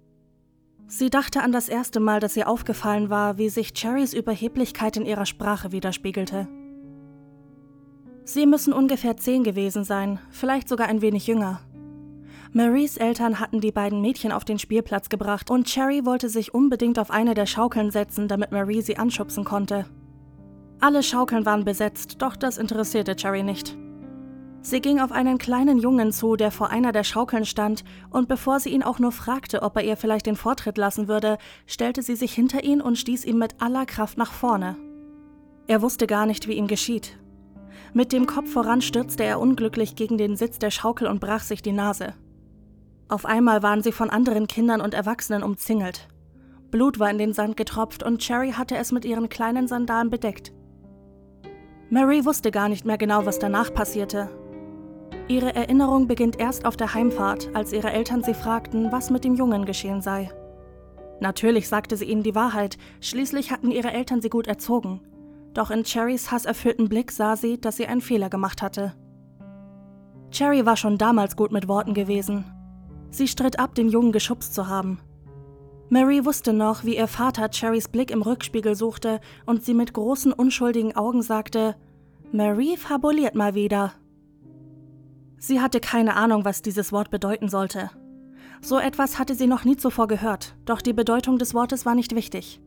Sie dachte an das erste Mal, dass ihr aufgefallen war, wie sich Cherrys Überheblichkeit in ihrer Sprache widerspiegelte. Sie müssen ungefähr zehn gewesen sein, vielleicht sogar ein wenig jünger. Maries Eltern hatten die beiden Mädchen auf den Spielplatz gebracht und Cherry wollte sich unbedingt auf eine der Schaukeln setzen, damit Marie sie anschubsen konnte. Alle Schaukeln waren besetzt, doch das interessierte Cherry nicht. Sie ging auf einen kleinen Jungen zu, der vor einer der Schaukeln stand, und bevor sie ihn auch nur fragte, ob er ihr vielleicht den Vortritt lassen würde, stellte sie sich hinter ihn und stieß ihn mit aller Kraft nach vorne. Er wusste gar nicht, wie ihm geschieht. Mit dem Kopf voran stürzte er unglücklich gegen den Sitz der Schaukel und brach sich die Nase. Auf einmal waren sie von anderen Kindern und Erwachsenen umzingelt. Blut war in den Sand getropft und Cherry hatte es mit ihren kleinen Sandalen bedeckt. Mary wusste gar nicht mehr genau, was danach passierte. Ihre Erinnerung beginnt erst auf der Heimfahrt, als ihre Eltern sie fragten, was mit dem Jungen geschehen sei. Natürlich sagte sie ihnen die Wahrheit, schließlich hatten ihre Eltern sie gut erzogen. Doch in Cherrys hasserfüllten Blick sah sie, dass sie einen Fehler gemacht hatte. Cherry war schon damals gut mit Worten gewesen, Sie stritt ab, den Jungen geschubst zu haben. Mary wusste noch, wie ihr Vater Cherrys Blick im Rückspiegel suchte und sie mit großen, unschuldigen Augen sagte: Mary fabuliert mal wieder. Sie hatte keine Ahnung, was dieses Wort bedeuten sollte. So etwas hatte sie noch nie zuvor gehört, doch die Bedeutung des Wortes war nicht wichtig.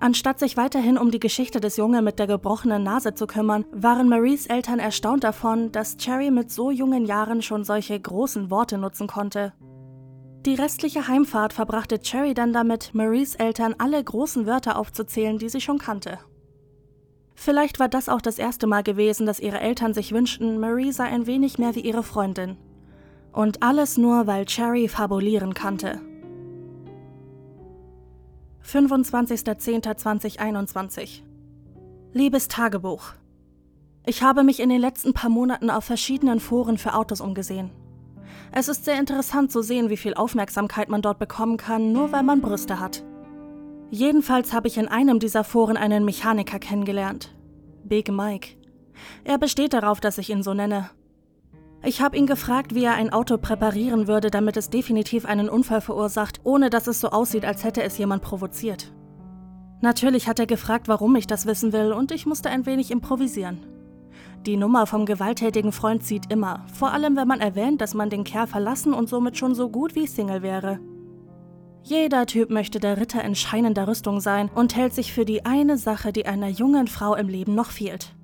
Anstatt sich weiterhin um die Geschichte des Jungen mit der gebrochenen Nase zu kümmern, waren Maries Eltern erstaunt davon, dass Cherry mit so jungen Jahren schon solche großen Worte nutzen konnte. Die restliche Heimfahrt verbrachte Cherry dann damit, Maries Eltern alle großen Wörter aufzuzählen, die sie schon kannte. Vielleicht war das auch das erste Mal gewesen, dass ihre Eltern sich wünschten, Marie sei ein wenig mehr wie ihre Freundin. Und alles nur, weil Cherry fabulieren kannte. 25.10.2021 Liebes Tagebuch. Ich habe mich in den letzten paar Monaten auf verschiedenen Foren für Autos umgesehen. Es ist sehr interessant zu sehen, wie viel Aufmerksamkeit man dort bekommen kann, nur weil man Brüste hat. Jedenfalls habe ich in einem dieser Foren einen Mechaniker kennengelernt. Big Mike. Er besteht darauf, dass ich ihn so nenne. Ich habe ihn gefragt, wie er ein Auto präparieren würde, damit es definitiv einen Unfall verursacht, ohne dass es so aussieht, als hätte es jemand provoziert. Natürlich hat er gefragt, warum ich das wissen will, und ich musste ein wenig improvisieren. Die Nummer vom gewalttätigen Freund zieht immer, vor allem wenn man erwähnt, dass man den Kerl verlassen und somit schon so gut wie Single wäre. Jeder Typ möchte der Ritter in scheinender Rüstung sein und hält sich für die eine Sache, die einer jungen Frau im Leben noch fehlt.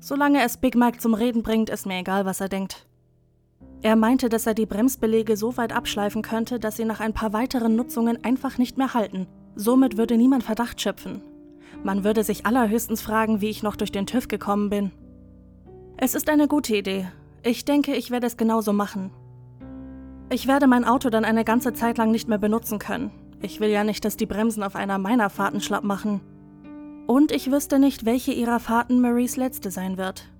Solange es Big Mike zum Reden bringt, ist mir egal, was er denkt. Er meinte, dass er die Bremsbelege so weit abschleifen könnte, dass sie nach ein paar weiteren Nutzungen einfach nicht mehr halten. Somit würde niemand Verdacht schöpfen. Man würde sich allerhöchstens fragen, wie ich noch durch den TÜV gekommen bin. Es ist eine gute Idee. Ich denke, ich werde es genauso machen. Ich werde mein Auto dann eine ganze Zeit lang nicht mehr benutzen können. Ich will ja nicht, dass die Bremsen auf einer meiner Fahrten schlapp machen. Und ich wüsste nicht, welche ihrer Fahrten Maries letzte sein wird.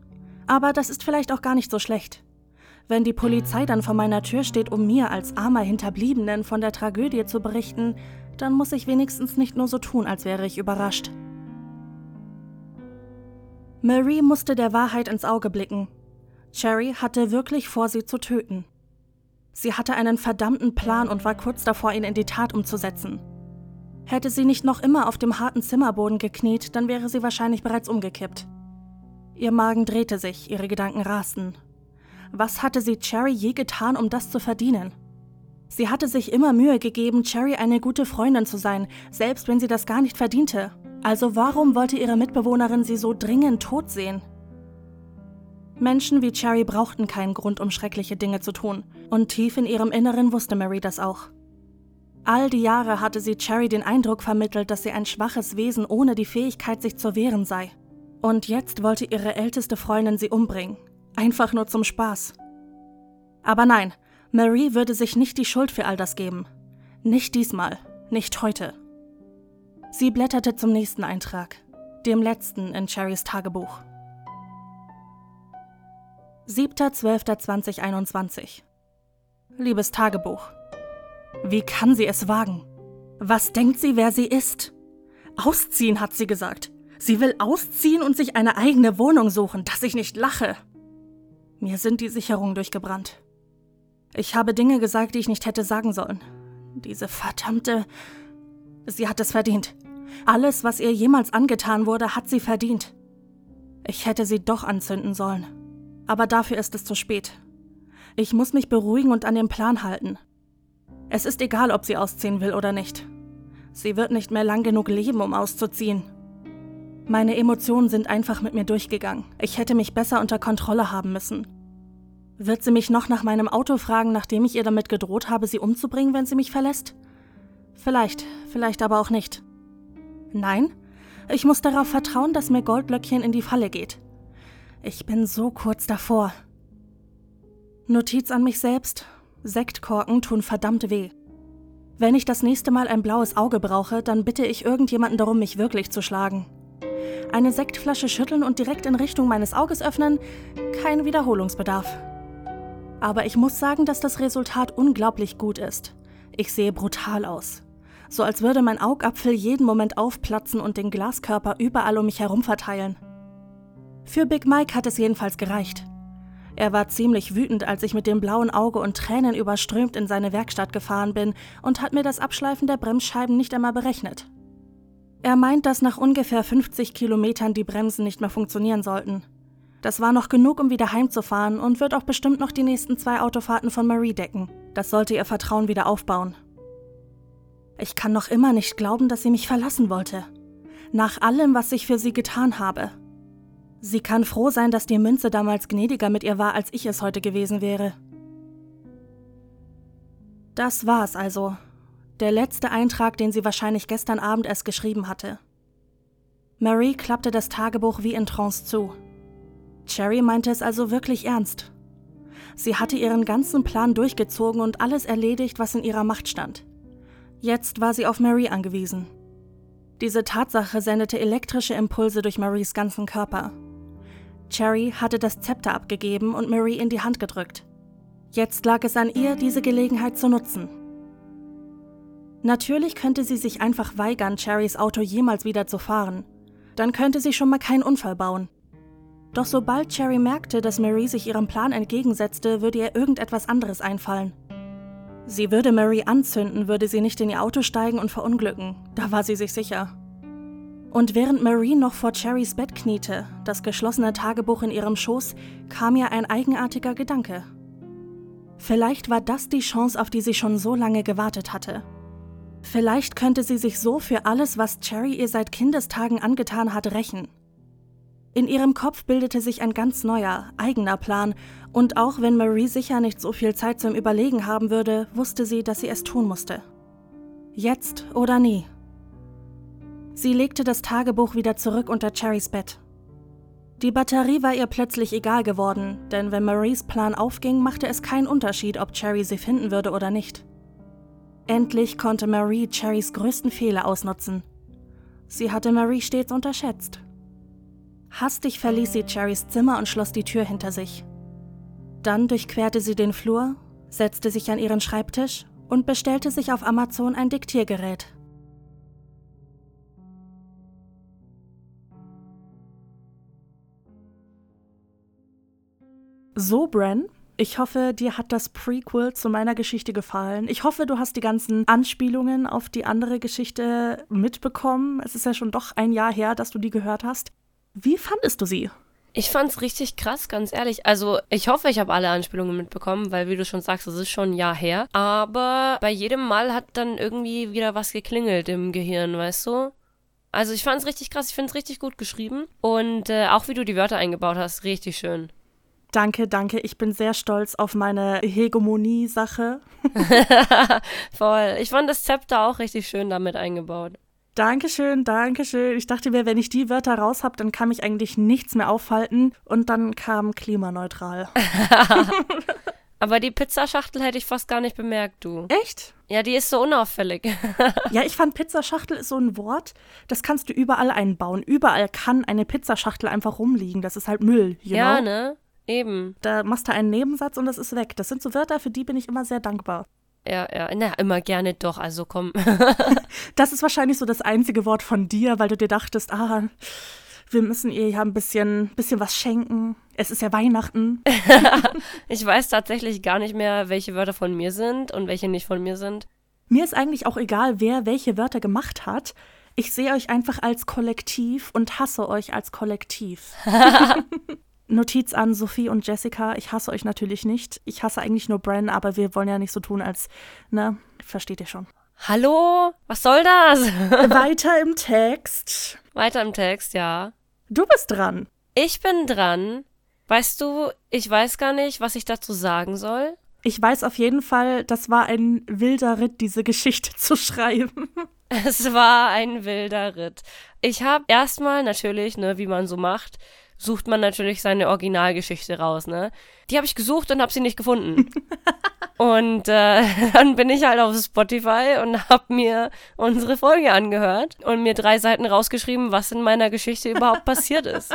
Aber das ist vielleicht auch gar nicht so schlecht. Wenn die Polizei dann vor meiner Tür steht, um mir als armer Hinterbliebenen von der Tragödie zu berichten, dann muss ich wenigstens nicht nur so tun, als wäre ich überrascht. Marie musste der Wahrheit ins Auge blicken. Cherry hatte wirklich vor, sie zu töten. Sie hatte einen verdammten Plan und war kurz davor, ihn in die Tat umzusetzen. Hätte sie nicht noch immer auf dem harten Zimmerboden gekniet, dann wäre sie wahrscheinlich bereits umgekippt. Ihr Magen drehte sich, ihre Gedanken rasten. Was hatte sie Cherry je getan, um das zu verdienen? Sie hatte sich immer Mühe gegeben, Cherry eine gute Freundin zu sein, selbst wenn sie das gar nicht verdiente. Also warum wollte ihre Mitbewohnerin sie so dringend tot sehen? Menschen wie Cherry brauchten keinen Grund, um schreckliche Dinge zu tun, und tief in ihrem Inneren wusste Mary das auch. All die Jahre hatte sie Cherry den Eindruck vermittelt, dass sie ein schwaches Wesen ohne die Fähigkeit, sich zu wehren sei. Und jetzt wollte ihre älteste Freundin sie umbringen. Einfach nur zum Spaß. Aber nein, Marie würde sich nicht die Schuld für all das geben. Nicht diesmal, nicht heute. Sie blätterte zum nächsten Eintrag, dem letzten in Cherrys Tagebuch. 7.12.2021 Liebes Tagebuch, wie kann sie es wagen? Was denkt sie, wer sie ist? Ausziehen, hat sie gesagt. Sie will ausziehen und sich eine eigene Wohnung suchen, dass ich nicht lache. Mir sind die Sicherungen durchgebrannt. Ich habe Dinge gesagt, die ich nicht hätte sagen sollen. Diese verdammte... Sie hat es verdient. Alles, was ihr jemals angetan wurde, hat sie verdient. Ich hätte sie doch anzünden sollen. Aber dafür ist es zu spät. Ich muss mich beruhigen und an den Plan halten. Es ist egal, ob sie ausziehen will oder nicht. Sie wird nicht mehr lang genug leben, um auszuziehen. Meine Emotionen sind einfach mit mir durchgegangen. Ich hätte mich besser unter Kontrolle haben müssen. Wird sie mich noch nach meinem Auto fragen, nachdem ich ihr damit gedroht habe, sie umzubringen, wenn sie mich verlässt? Vielleicht, vielleicht aber auch nicht. Nein, ich muss darauf vertrauen, dass mir Goldlöckchen in die Falle geht. Ich bin so kurz davor. Notiz an mich selbst. Sektkorken tun verdammt weh. Wenn ich das nächste Mal ein blaues Auge brauche, dann bitte ich irgendjemanden darum, mich wirklich zu schlagen. Eine Sektflasche schütteln und direkt in Richtung meines Auges öffnen, kein Wiederholungsbedarf. Aber ich muss sagen, dass das Resultat unglaublich gut ist. Ich sehe brutal aus. So als würde mein Augapfel jeden Moment aufplatzen und den Glaskörper überall um mich herum verteilen. Für Big Mike hat es jedenfalls gereicht. Er war ziemlich wütend, als ich mit dem blauen Auge und Tränen überströmt in seine Werkstatt gefahren bin und hat mir das Abschleifen der Bremsscheiben nicht einmal berechnet. Er meint, dass nach ungefähr 50 Kilometern die Bremsen nicht mehr funktionieren sollten. Das war noch genug, um wieder heimzufahren und wird auch bestimmt noch die nächsten zwei Autofahrten von Marie decken. Das sollte ihr Vertrauen wieder aufbauen. Ich kann noch immer nicht glauben, dass sie mich verlassen wollte. Nach allem, was ich für sie getan habe. Sie kann froh sein, dass die Münze damals gnädiger mit ihr war, als ich es heute gewesen wäre. Das war's also. Der letzte Eintrag, den sie wahrscheinlich gestern Abend erst geschrieben hatte. Marie klappte das Tagebuch wie in Trance zu. Cherry meinte es also wirklich ernst. Sie hatte ihren ganzen Plan durchgezogen und alles erledigt, was in ihrer Macht stand. Jetzt war sie auf Marie angewiesen. Diese Tatsache sendete elektrische Impulse durch Maries ganzen Körper. Cherry hatte das Zepter abgegeben und Marie in die Hand gedrückt. Jetzt lag es an ihr, diese Gelegenheit zu nutzen. Natürlich könnte sie sich einfach weigern, Cherrys Auto jemals wieder zu fahren. Dann könnte sie schon mal keinen Unfall bauen. Doch sobald Cherry merkte, dass Marie sich ihrem Plan entgegensetzte, würde ihr irgendetwas anderes einfallen. Sie würde Marie anzünden, würde sie nicht in ihr Auto steigen und verunglücken, da war sie sich sicher. Und während Marie noch vor Cherrys Bett kniete, das geschlossene Tagebuch in ihrem Schoß, kam ihr ein eigenartiger Gedanke. Vielleicht war das die Chance, auf die sie schon so lange gewartet hatte. Vielleicht könnte sie sich so für alles, was Cherry ihr seit Kindestagen angetan hat, rächen. In ihrem Kopf bildete sich ein ganz neuer, eigener Plan, und auch wenn Marie sicher nicht so viel Zeit zum Überlegen haben würde, wusste sie, dass sie es tun musste. Jetzt oder nie. Sie legte das Tagebuch wieder zurück unter Cherrys Bett. Die Batterie war ihr plötzlich egal geworden, denn wenn Maries Plan aufging, machte es keinen Unterschied, ob Cherry sie finden würde oder nicht. Endlich konnte Marie Cherrys größten Fehler ausnutzen. Sie hatte Marie stets unterschätzt. Hastig verließ sie Cherrys Zimmer und schloss die Tür hinter sich. Dann durchquerte sie den Flur, setzte sich an ihren Schreibtisch und bestellte sich auf Amazon ein Diktiergerät. So, Bren, ich hoffe, dir hat das Prequel zu meiner Geschichte gefallen. Ich hoffe, du hast die ganzen Anspielungen auf die andere Geschichte mitbekommen. Es ist ja schon doch ein Jahr her, dass du die gehört hast. Wie fandest du sie? Ich fand's richtig krass, ganz ehrlich. Also, ich hoffe, ich habe alle Anspielungen mitbekommen, weil, wie du schon sagst, das ist schon ein Jahr her. Aber bei jedem Mal hat dann irgendwie wieder was geklingelt im Gehirn, weißt du? Also, ich fand's richtig krass, ich find's richtig gut geschrieben. Und äh, auch wie du die Wörter eingebaut hast, richtig schön. Danke, danke. Ich bin sehr stolz auf meine Hegemonie-Sache. [laughs] Voll. Ich fand das Zepter auch richtig schön damit eingebaut. Dankeschön, Dankeschön. Ich dachte mir, wenn ich die Wörter raus habe, dann kann mich eigentlich nichts mehr aufhalten. Und dann kam klimaneutral. [laughs] Aber die Pizzaschachtel hätte ich fast gar nicht bemerkt, du. Echt? Ja, die ist so unauffällig. [laughs] ja, ich fand Pizzaschachtel ist so ein Wort, das kannst du überall einbauen. Überall kann eine Pizzaschachtel einfach rumliegen. Das ist halt Müll. ja, know? ne? Eben. Da machst du einen Nebensatz und das ist weg. Das sind so Wörter, für die bin ich immer sehr dankbar. Ja, ja, na, immer gerne doch, also komm. [laughs] das ist wahrscheinlich so das einzige Wort von dir, weil du dir dachtest, ah, wir müssen ihr ja ein bisschen, bisschen was schenken. Es ist ja Weihnachten. [laughs] ich weiß tatsächlich gar nicht mehr, welche Wörter von mir sind und welche nicht von mir sind. Mir ist eigentlich auch egal, wer welche Wörter gemacht hat. Ich sehe euch einfach als Kollektiv und hasse euch als Kollektiv. [laughs] Notiz an Sophie und Jessica, ich hasse euch natürlich nicht. Ich hasse eigentlich nur Bren, aber wir wollen ja nicht so tun, als, ne, versteht ihr schon. Hallo? Was soll das? [laughs] Weiter im Text. Weiter im Text, ja. Du bist dran. Ich bin dran. Weißt du, ich weiß gar nicht, was ich dazu sagen soll. Ich weiß auf jeden Fall, das war ein wilder Ritt, diese Geschichte zu schreiben. [laughs] Es war ein wilder Ritt. Ich habe erstmal natürlich, ne, wie man so macht, sucht man natürlich seine Originalgeschichte raus, ne? Die habe ich gesucht und habe sie nicht gefunden. [laughs] und äh, [laughs] dann bin ich halt auf Spotify und habe mir unsere Folge angehört und mir drei Seiten rausgeschrieben, was in meiner Geschichte überhaupt passiert ist.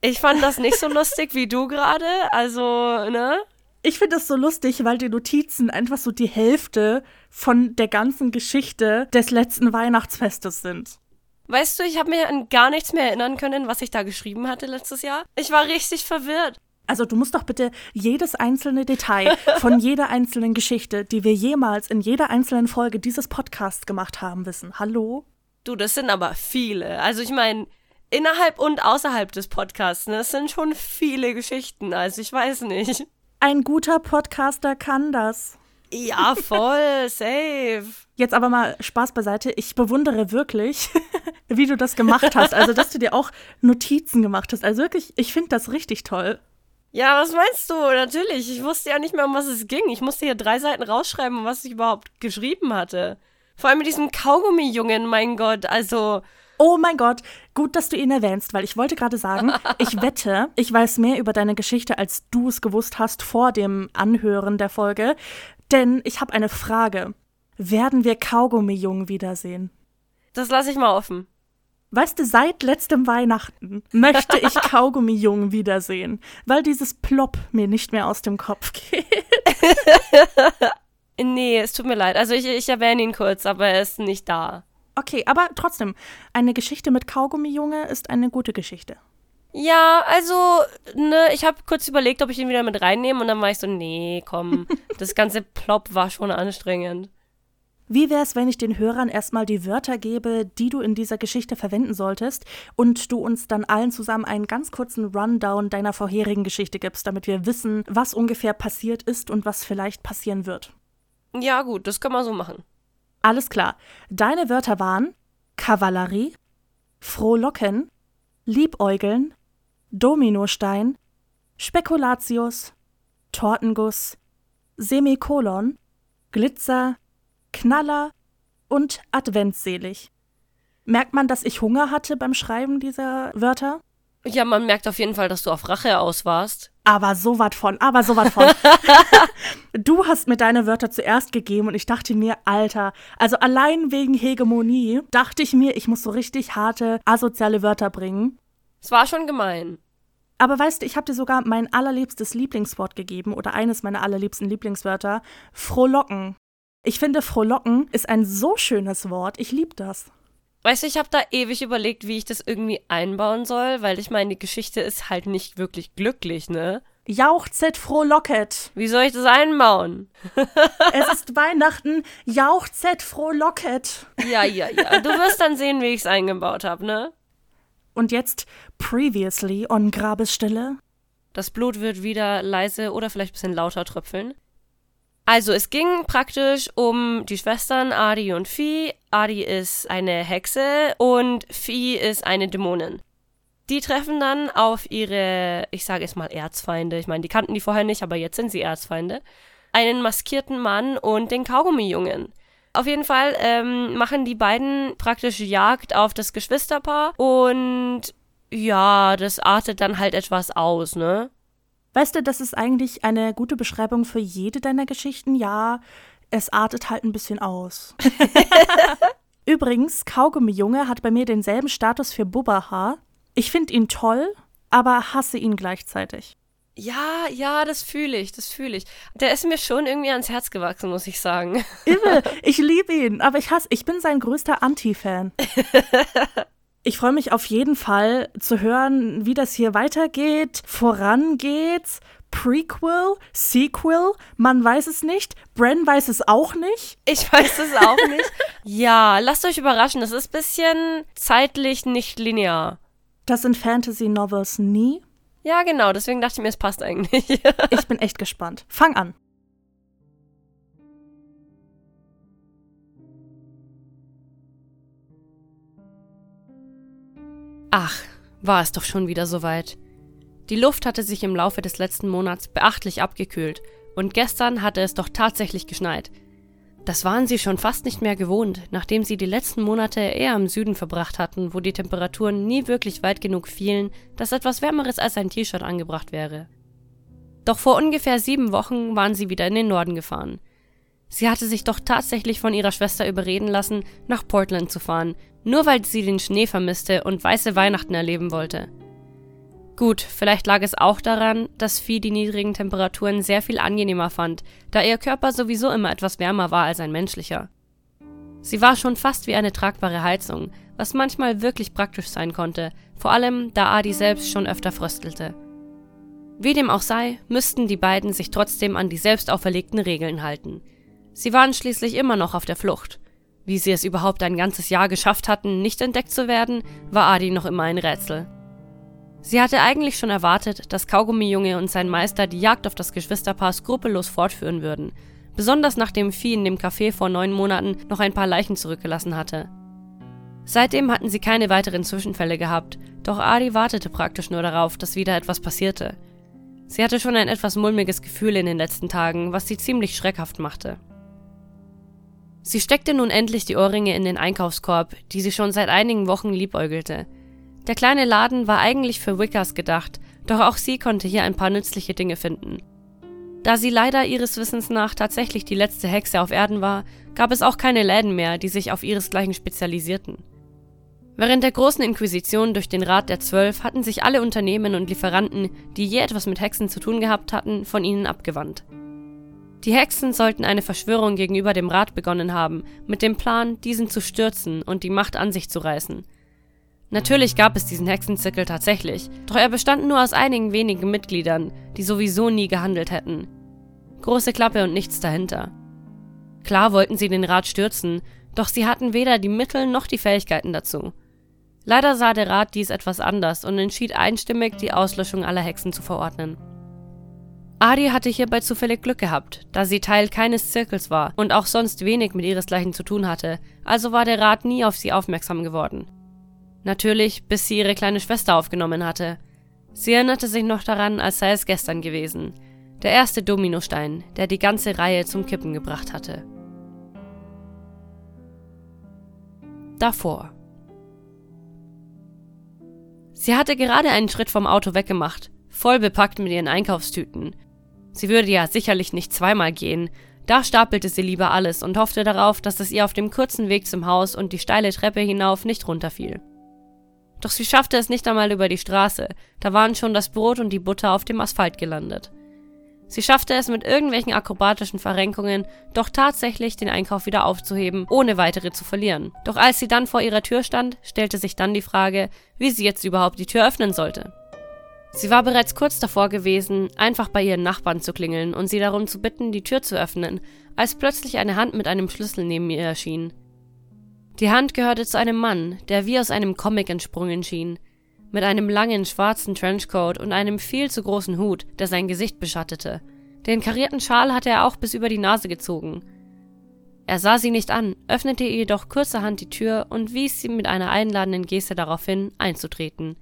Ich fand das nicht so lustig wie du gerade, also, ne? Ich finde das so lustig, weil die Notizen einfach so die Hälfte von der ganzen Geschichte des letzten Weihnachtsfestes sind. Weißt du, ich habe mir an gar nichts mehr erinnern können, was ich da geschrieben hatte letztes Jahr. Ich war richtig verwirrt. Also du musst doch bitte jedes einzelne Detail von [laughs] jeder einzelnen Geschichte, die wir jemals in jeder einzelnen Folge dieses Podcasts gemacht haben, wissen. Hallo? Du, das sind aber viele. Also ich meine, innerhalb und außerhalb des Podcasts, ne, das sind schon viele Geschichten. Also ich weiß nicht. Ein guter Podcaster kann das. Ja, voll, safe. Jetzt aber mal Spaß beiseite. Ich bewundere wirklich, [laughs] wie du das gemacht hast. Also, dass du dir auch Notizen gemacht hast. Also wirklich, ich finde das richtig toll. Ja, was meinst du? Natürlich. Ich wusste ja nicht mehr, um was es ging. Ich musste hier drei Seiten rausschreiben, was ich überhaupt geschrieben hatte. Vor allem mit diesem Kaugummi-Jungen, mein Gott. Also, Oh mein Gott, gut, dass du ihn erwähnst, weil ich wollte gerade sagen, ich wette, ich weiß mehr über deine Geschichte, als du es gewusst hast vor dem Anhören der Folge. Denn ich habe eine Frage. Werden wir Kaugummi-Jungen wiedersehen? das lasse ich mal offen. Weißt du, seit letztem Weihnachten möchte ich [laughs] Kaugummi-Jungen wiedersehen, weil dieses Plop mir nicht mehr aus dem Kopf geht. [laughs] Nee, es tut mir leid. Also ich, ich erwähne ihn kurz, aber er ist nicht da. Okay, aber trotzdem, eine Geschichte mit Kaugummi-Junge ist eine gute Geschichte. Ja, also, ne, ich habe kurz überlegt, ob ich ihn wieder mit reinnehme und dann war ich so, nee, komm, [laughs] das ganze Plop war schon anstrengend. Wie wär's, wenn ich den Hörern erstmal die Wörter gebe, die du in dieser Geschichte verwenden solltest und du uns dann allen zusammen einen ganz kurzen Rundown deiner vorherigen Geschichte gibst, damit wir wissen, was ungefähr passiert ist und was vielleicht passieren wird? Ja, gut, das können wir so machen. Alles klar. Deine Wörter waren Kavallerie, Frohlocken, Liebäugeln, Dominostein, Spekulatius, Tortenguss, Semikolon, Glitzer, Knaller und Adventsselig. Merkt man, dass ich Hunger hatte beim Schreiben dieser Wörter? Ja, man merkt auf jeden Fall, dass du auf Rache aus warst. Aber so was von, aber so was von. [laughs] du hast mir deine Wörter zuerst gegeben und ich dachte mir, Alter, also allein wegen Hegemonie dachte ich mir, ich muss so richtig harte, asoziale Wörter bringen. Es war schon gemein. Aber weißt du, ich habe dir sogar mein allerliebstes Lieblingswort gegeben oder eines meiner allerliebsten Lieblingswörter, frohlocken. Ich finde, frohlocken ist ein so schönes Wort. Ich liebe das. Weißt du, ich habe da ewig überlegt, wie ich das irgendwie einbauen soll, weil ich meine, die Geschichte ist halt nicht wirklich glücklich, ne? Jauchzet frohlocket. Wie soll ich das einbauen? [laughs] Es ist Weihnachten. Jauchzet frohlocket. Ja, ja, ja. Du wirst dann sehen, wie ich es eingebaut habe, ne? Und jetzt previously on Grabesstille. Das Blut wird wieder leise oder vielleicht ein bisschen lauter tröpfeln. Also, es ging praktisch um die Schwestern Adi und Fi. Adi ist eine Hexe und Fi ist eine Dämonin. Die treffen dann auf ihre, ich sage jetzt mal Erzfeinde. Ich meine, die kannten die vorher nicht, aber jetzt sind sie Erzfeinde. Einen maskierten Mann und den Kaugummi-Jungen. Auf jeden Fall ähm, machen die beiden praktisch Jagd auf das Geschwisterpaar und ja, das artet dann halt etwas aus, ne? Weißt du, das ist eigentlich eine gute Beschreibung für jede deiner Geschichten. Ja, es artet halt ein bisschen aus. [laughs] Übrigens, Kaugummi-Junge hat bei mir denselben Status für Bubbaha. Ich finde ihn toll, aber hasse ihn gleichzeitig. Ja, ja, das fühle ich, das fühle ich. Der ist mir schon irgendwie ans Herz gewachsen, muss ich sagen. [laughs] Imme, ich liebe ihn, aber ich hasse, ich bin sein größter Anti-Fan. [laughs] Ich freue mich auf jeden Fall zu hören, wie das hier weitergeht. Voran geht's. Prequel, Sequel, man weiß es nicht. Bren weiß es auch nicht. Ich weiß es auch nicht. Ja, lasst euch überraschen, das ist ein bisschen zeitlich nicht linear. Das sind Fantasy-Novels nie. Ja, genau, deswegen dachte ich mir, es passt eigentlich. [laughs] Ich bin echt gespannt. Fang an. Ach, war es doch schon wieder soweit. Die Luft hatte sich im Laufe des letzten Monats beachtlich abgekühlt und gestern hatte es doch tatsächlich geschneit. Das waren sie schon fast nicht mehr gewohnt, nachdem sie die letzten Monate eher im Süden verbracht hatten, wo die Temperaturen nie wirklich weit genug fielen, dass etwas Wärmeres als ein T-Shirt angebracht wäre. Doch vor ungefähr sieben Wochen waren sie wieder in den Norden gefahren. Sie hatte sich doch tatsächlich von ihrer Schwester überreden lassen, nach Portland zu fahren, nur weil sie den Schnee vermisste und weiße Weihnachten erleben wollte. Gut, vielleicht lag es auch daran, dass Vieh die niedrigen Temperaturen sehr viel angenehmer fand, da ihr Körper sowieso immer etwas wärmer war als ein menschlicher. Sie war schon fast wie eine tragbare Heizung, was manchmal wirklich praktisch sein konnte, vor allem da Adi selbst schon öfter fröstelte. Wie dem auch sei, müssten die beiden sich trotzdem an die selbst auferlegten Regeln halten. Sie waren schließlich immer noch auf der Flucht. Wie sie es überhaupt ein ganzes Jahr geschafft hatten, nicht entdeckt zu werden, war Adi noch immer ein Rätsel. Sie hatte eigentlich schon erwartet, dass Kaugummi-Junge und sein Meister die Jagd auf das Geschwisterpaar skrupellos fortführen würden, besonders nachdem Vieh in dem Café vor neun Monaten noch ein paar Leichen zurückgelassen hatte. Seitdem hatten sie keine weiteren Zwischenfälle gehabt, doch Adi wartete praktisch nur darauf, dass wieder etwas passierte. Sie hatte schon ein etwas mulmiges Gefühl in den letzten Tagen, was sie ziemlich schreckhaft machte. Sie steckte nun endlich die Ohrringe in den Einkaufskorb, die sie schon seit einigen Wochen liebäugelte. Der kleine Laden war eigentlich für Wickers gedacht, doch auch sie konnte hier ein paar nützliche Dinge finden. Da sie leider ihres Wissens nach tatsächlich die letzte Hexe auf Erden war, gab es auch keine Läden mehr, die sich auf ihresgleichen spezialisierten. Während der großen Inquisition durch den Rat der Zwölf hatten sich alle Unternehmen und Lieferanten, die je etwas mit Hexen zu tun gehabt hatten, von ihnen abgewandt. Die Hexen sollten eine Verschwörung gegenüber dem Rat begonnen haben, mit dem Plan, diesen zu stürzen und die Macht an sich zu reißen. Natürlich gab es diesen Hexenzirkel tatsächlich, doch er bestand nur aus einigen wenigen Mitgliedern, die sowieso nie gehandelt hätten. Große Klappe und nichts dahinter. Klar wollten sie den Rat stürzen, doch sie hatten weder die Mittel noch die Fähigkeiten dazu. Leider sah der Rat dies etwas anders und entschied einstimmig, die Auslöschung aller Hexen zu verordnen. Adi hatte hierbei zufällig Glück gehabt, da sie Teil keines Zirkels war und auch sonst wenig mit ihresgleichen zu tun hatte, also war der Rat nie auf sie aufmerksam geworden. Natürlich, bis sie ihre kleine Schwester aufgenommen hatte. Sie erinnerte sich noch daran, als sei es gestern gewesen. Der erste Dominostein, der die ganze Reihe zum Kippen gebracht hatte. Davor. Sie hatte gerade einen Schritt vom Auto weggemacht, voll bepackt mit ihren Einkaufstüten, Sie würde ja sicherlich nicht zweimal gehen. Da stapelte sie lieber alles und hoffte darauf, dass es ihr auf dem kurzen Weg zum Haus und die steile Treppe hinauf nicht runterfiel. Doch sie schaffte es nicht einmal über die Straße, da waren schon das Brot und die Butter auf dem Asphalt gelandet. Sie schaffte es mit irgendwelchen akrobatischen Verrenkungen, doch tatsächlich den Einkauf wieder aufzuheben, ohne weitere zu verlieren. Doch als sie dann vor ihrer Tür stand, stellte sich dann die Frage, wie sie jetzt überhaupt die Tür öffnen sollte. Sie war bereits kurz davor gewesen, einfach bei ihren Nachbarn zu klingeln und sie darum zu bitten, die Tür zu öffnen, als plötzlich eine Hand mit einem Schlüssel neben ihr erschien. Die Hand gehörte zu einem Mann, der wie aus einem Comic entsprungen schien, mit einem langen schwarzen Trenchcoat und einem viel zu großen Hut, der sein Gesicht beschattete. Den karierten Schal hatte er auch bis über die Nase gezogen. Er sah sie nicht an, öffnete ihr jedoch kurzerhand die Tür und wies sie mit einer einladenden Geste darauf hin, einzutreten.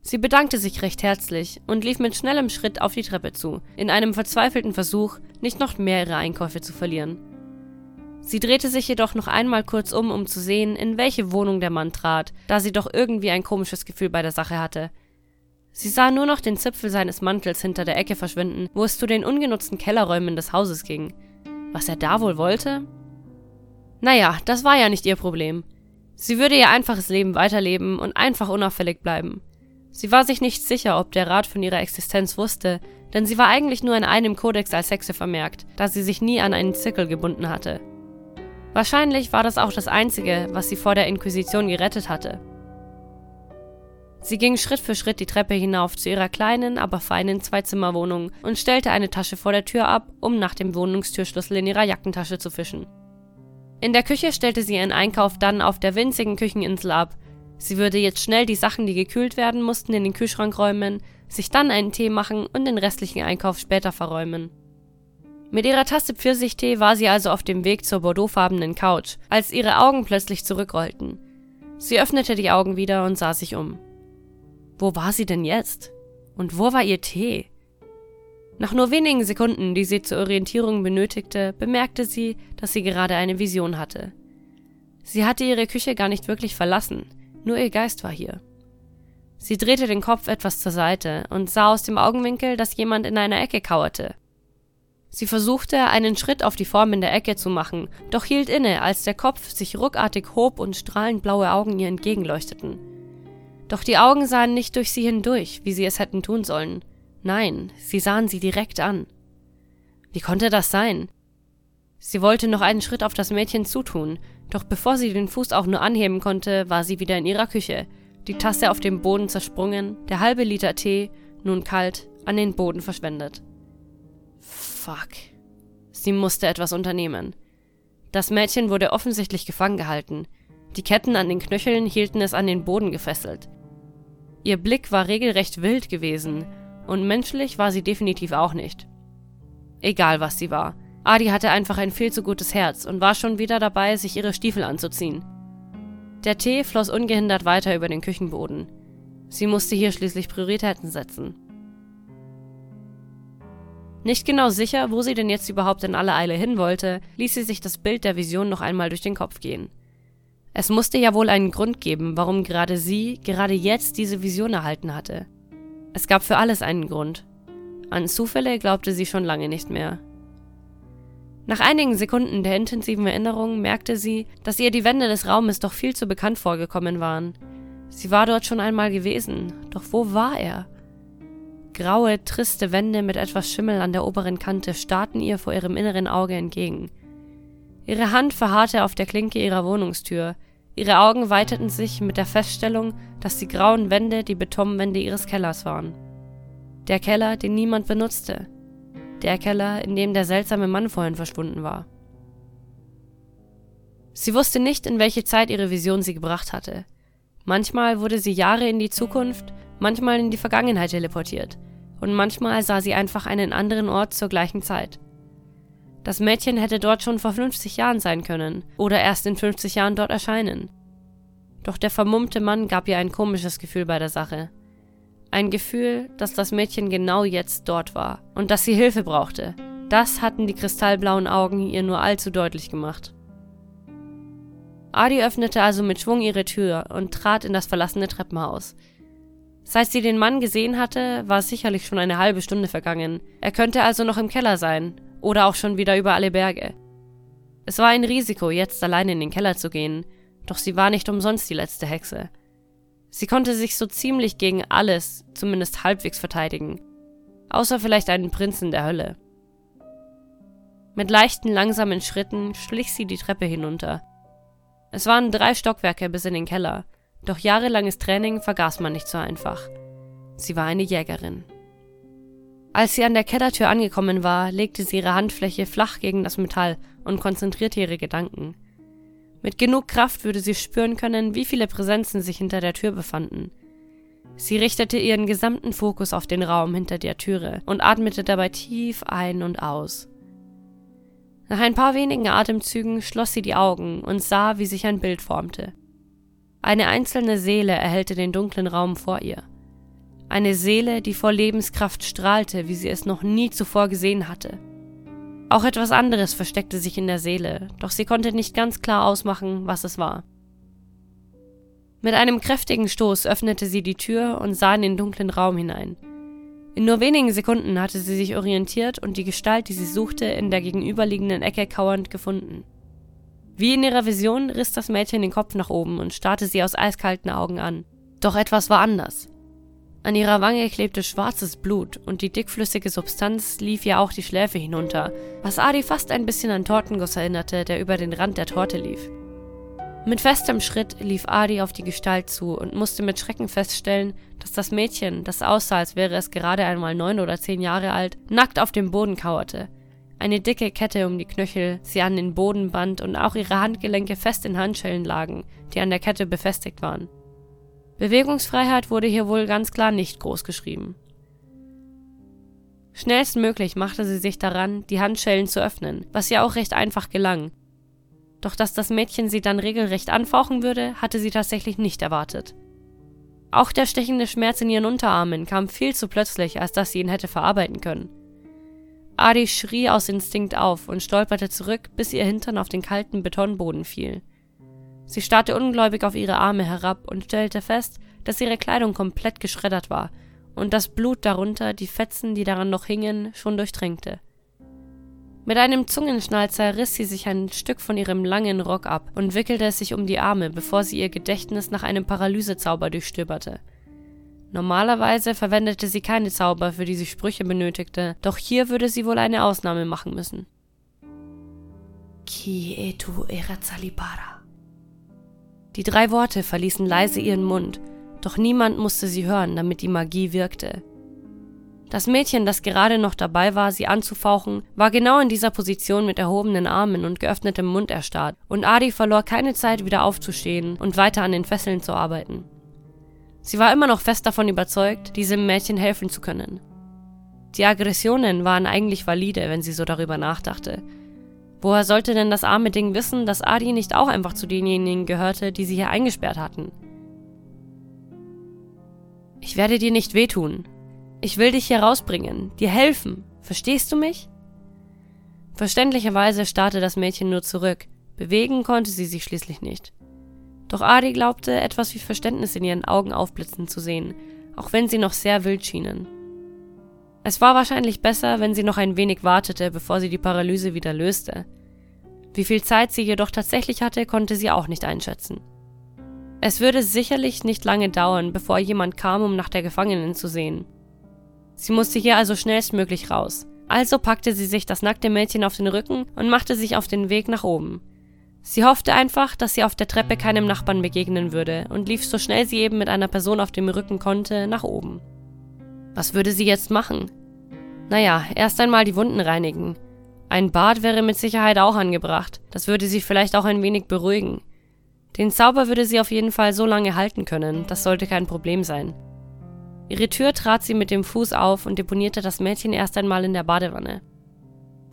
Sie bedankte sich recht herzlich und lief mit schnellem Schritt auf die Treppe zu, in einem verzweifelten Versuch, nicht noch mehr ihre Einkäufe zu verlieren. Sie drehte sich jedoch noch einmal kurz um, um zu sehen, in welche Wohnung der Mann trat, da sie doch irgendwie ein komisches Gefühl bei der Sache hatte. Sie sah nur noch den Zipfel seines Mantels hinter der Ecke verschwinden, wo es zu den ungenutzten Kellerräumen des Hauses ging. Was er da wohl wollte? Naja, das war ja nicht ihr Problem. Sie würde ihr einfaches Leben weiterleben und einfach unauffällig bleiben. Sie war sich nicht sicher, ob der Rat von ihrer Existenz wusste, denn sie war eigentlich nur in einem Kodex als Hexe vermerkt, da sie sich nie an einen Zirkel gebunden hatte. Wahrscheinlich war das auch das Einzige, was sie vor der Inquisition gerettet hatte. Sie ging Schritt für Schritt die Treppe hinauf zu ihrer kleinen, aber feinen Zweizimmerwohnung und stellte eine Tasche vor der Tür ab, um nach dem Wohnungstürschlüssel in ihrer Jackentasche zu fischen. In der Küche stellte sie ihren Einkauf dann auf der winzigen Kücheninsel ab Sie würde jetzt schnell die Sachen, die gekühlt werden mussten, in den Kühlschrank räumen, sich dann einen Tee machen und den restlichen Einkauf später verräumen. Mit ihrer Tasse Pfirsichtee war sie also auf dem Weg zur bordeauxfarbenen Couch, als ihre Augen plötzlich zurückrollten. Sie öffnete die Augen wieder und sah sich um. Wo war sie denn jetzt? Und wo war ihr Tee? Nach nur wenigen Sekunden, die sie zur Orientierung benötigte, bemerkte sie, dass sie gerade eine Vision hatte. Sie hatte ihre Küche gar nicht wirklich verlassen. Nur ihr Geist war hier. Sie drehte den Kopf etwas zur Seite und sah aus dem Augenwinkel, dass jemand in einer Ecke kauerte. Sie versuchte, einen Schritt auf die Form in der Ecke zu machen, doch hielt inne, als der Kopf sich ruckartig hob und strahlend blaue Augen ihr entgegenleuchteten. Doch die Augen sahen nicht durch sie hindurch, wie sie es hätten tun sollen. Nein, sie sahen sie direkt an. Wie konnte das sein? Sie wollte noch einen Schritt auf das Mädchen zutun, doch bevor sie den Fuß auch nur anheben konnte, war sie wieder in ihrer Küche, die Tasse auf dem Boden zersprungen, der halbe Liter Tee, nun kalt, an den Boden verschwendet. Fuck. Sie musste etwas unternehmen. Das Mädchen wurde offensichtlich gefangen gehalten. Die Ketten an den Knöcheln hielten es an den Boden gefesselt. Ihr Blick war regelrecht wild gewesen, und menschlich war sie definitiv auch nicht. Egal was sie war, Adi hatte einfach ein viel zu gutes Herz und war schon wieder dabei, sich ihre Stiefel anzuziehen. Der Tee floss ungehindert weiter über den Küchenboden. Sie musste hier schließlich Prioritäten setzen. Nicht genau sicher, wo sie denn jetzt überhaupt in aller Eile hin wollte, ließ sie sich das Bild der Vision noch einmal durch den Kopf gehen. Es musste ja wohl einen Grund geben, warum gerade sie gerade jetzt diese Vision erhalten hatte. Es gab für alles einen Grund. An Zufälle glaubte sie schon lange nicht mehr. Nach einigen Sekunden der intensiven Erinnerung merkte sie, dass ihr die Wände des Raumes doch viel zu bekannt vorgekommen waren. Sie war dort schon einmal gewesen, doch wo war er? Graue, triste Wände mit etwas Schimmel an der oberen Kante starrten ihr vor ihrem inneren Auge entgegen. Ihre Hand verharrte auf der Klinke ihrer Wohnungstür. Ihre Augen weiteten sich mit der Feststellung, dass die grauen Wände die Betonwände ihres Kellers waren. Der Keller, den niemand benutzte. Der Keller, in dem der seltsame Mann vorhin verschwunden war. Sie wusste nicht, in welche Zeit ihre Vision sie gebracht hatte. Manchmal wurde sie Jahre in die Zukunft, manchmal in die Vergangenheit teleportiert, und manchmal sah sie einfach einen anderen Ort zur gleichen Zeit. Das Mädchen hätte dort schon vor 50 Jahren sein können oder erst in 50 Jahren dort erscheinen. Doch der vermummte Mann gab ihr ein komisches Gefühl bei der Sache. Ein Gefühl, dass das Mädchen genau jetzt dort war und dass sie Hilfe brauchte. Das hatten die kristallblauen Augen ihr nur allzu deutlich gemacht. Adi öffnete also mit Schwung ihre Tür und trat in das verlassene Treppenhaus. Seit sie den Mann gesehen hatte, war sicherlich schon eine halbe Stunde vergangen. Er könnte also noch im Keller sein oder auch schon wieder über alle Berge. Es war ein Risiko, jetzt allein in den Keller zu gehen, doch sie war nicht umsonst die letzte Hexe. Sie konnte sich so ziemlich gegen alles, zumindest halbwegs verteidigen, außer vielleicht einen Prinzen der Hölle. Mit leichten, langsamen Schritten schlich sie die Treppe hinunter, es waren drei Stockwerke bis in den Keller, doch jahrelanges Training vergaß man nicht so einfach. Sie war eine Jägerin. Als sie an der Kellertür angekommen war, legte sie ihre Handfläche flach gegen das Metall und konzentrierte ihre Gedanken. Mit genug Kraft würde sie spüren können, wie viele Präsenzen sich hinter der Tür befanden. Sie richtete ihren gesamten Fokus auf den Raum hinter der Türe und atmete dabei tief ein und aus. Nach ein paar wenigen Atemzügen schloss sie die Augen und sah, wie sich ein Bild formte. Eine einzelne Seele erhellte den dunklen Raum vor ihr. Eine Seele, die vor Lebenskraft strahlte, wie sie es noch nie zuvor gesehen hatte. Auch etwas anderes versteckte sich in der Seele, doch sie konnte nicht ganz klar ausmachen, was es war. Mit einem kräftigen Stoß öffnete sie die Tür und sah in den dunklen Raum hinein. In nur wenigen Sekunden hatte sie sich orientiert und die Gestalt, die sie suchte, in der gegenüberliegenden Ecke kauernd gefunden. Wie in ihrer Vision riss das Mädchen den Kopf nach oben und starrte sie aus eiskalten Augen an. Doch etwas war anders. An ihrer Wange klebte schwarzes Blut und die dickflüssige Substanz lief ihr auch die Schläfe hinunter, was Adi fast ein bisschen an Tortenguss erinnerte, der über den Rand der Torte lief. Mit festem Schritt lief Adi auf die Gestalt zu und musste mit Schrecken feststellen, dass das Mädchen, das aussah, als wäre es gerade einmal neun oder zehn Jahre alt, nackt auf dem Boden kauerte. Eine dicke Kette um die Knöchel sie an den Boden band und auch ihre Handgelenke fest in Handschellen lagen, die an der Kette befestigt waren. Bewegungsfreiheit wurde hier wohl ganz klar nicht groß geschrieben. Schnellstmöglich machte sie sich daran, die Handschellen zu öffnen, was ihr auch recht einfach gelang, doch dass das Mädchen sie dann regelrecht anfauchen würde, hatte sie tatsächlich nicht erwartet. Auch der stechende Schmerz in ihren Unterarmen kam viel zu plötzlich, als dass sie ihn hätte verarbeiten können. Adi schrie aus Instinkt auf und stolperte zurück, bis ihr Hintern auf den kalten Betonboden fiel. Sie starrte ungläubig auf ihre Arme herab und stellte fest, dass ihre Kleidung komplett geschreddert war und das Blut darunter die Fetzen, die daran noch hingen, schon durchtränkte. Mit einem Zungenschnalzer riss sie sich ein Stück von ihrem langen Rock ab und wickelte es sich um die Arme, bevor sie ihr Gedächtnis nach einem Paralysezauber durchstöberte. Normalerweise verwendete sie keine Zauber, für die sie Sprüche benötigte, doch hier würde sie wohl eine Ausnahme machen müssen. Ki etu erazalibara. Die drei Worte verließen leise ihren Mund, doch niemand musste sie hören, damit die Magie wirkte. Das Mädchen, das gerade noch dabei war, sie anzufauchen, war genau in dieser Position mit erhobenen Armen und geöffnetem Mund erstarrt, und Adi verlor keine Zeit, wieder aufzustehen und weiter an den Fesseln zu arbeiten. Sie war immer noch fest davon überzeugt, diesem Mädchen helfen zu können. Die Aggressionen waren eigentlich valide, wenn sie so darüber nachdachte. Woher sollte denn das arme Ding wissen, dass Adi nicht auch einfach zu denjenigen gehörte, die sie hier eingesperrt hatten? Ich werde dir nicht wehtun. Ich will dich hier rausbringen, dir helfen. Verstehst du mich? Verständlicherweise starrte das Mädchen nur zurück. Bewegen konnte sie sich schließlich nicht. Doch Adi glaubte, etwas wie Verständnis in ihren Augen aufblitzen zu sehen, auch wenn sie noch sehr wild schienen. Es war wahrscheinlich besser, wenn sie noch ein wenig wartete, bevor sie die Paralyse wieder löste. Wie viel Zeit sie jedoch tatsächlich hatte, konnte sie auch nicht einschätzen. Es würde sicherlich nicht lange dauern, bevor jemand kam, um nach der Gefangenen zu sehen. Sie musste hier also schnellstmöglich raus. Also packte sie sich das nackte Mädchen auf den Rücken und machte sich auf den Weg nach oben. Sie hoffte einfach, dass sie auf der Treppe keinem Nachbarn begegnen würde und lief so schnell sie eben mit einer Person auf dem Rücken konnte nach oben. Was würde sie jetzt machen? Naja, erst einmal die Wunden reinigen. Ein Bad wäre mit Sicherheit auch angebracht. Das würde sie vielleicht auch ein wenig beruhigen. Den Zauber würde sie auf jeden Fall so lange halten können, das sollte kein Problem sein. Ihre Tür trat sie mit dem Fuß auf und deponierte das Mädchen erst einmal in der Badewanne.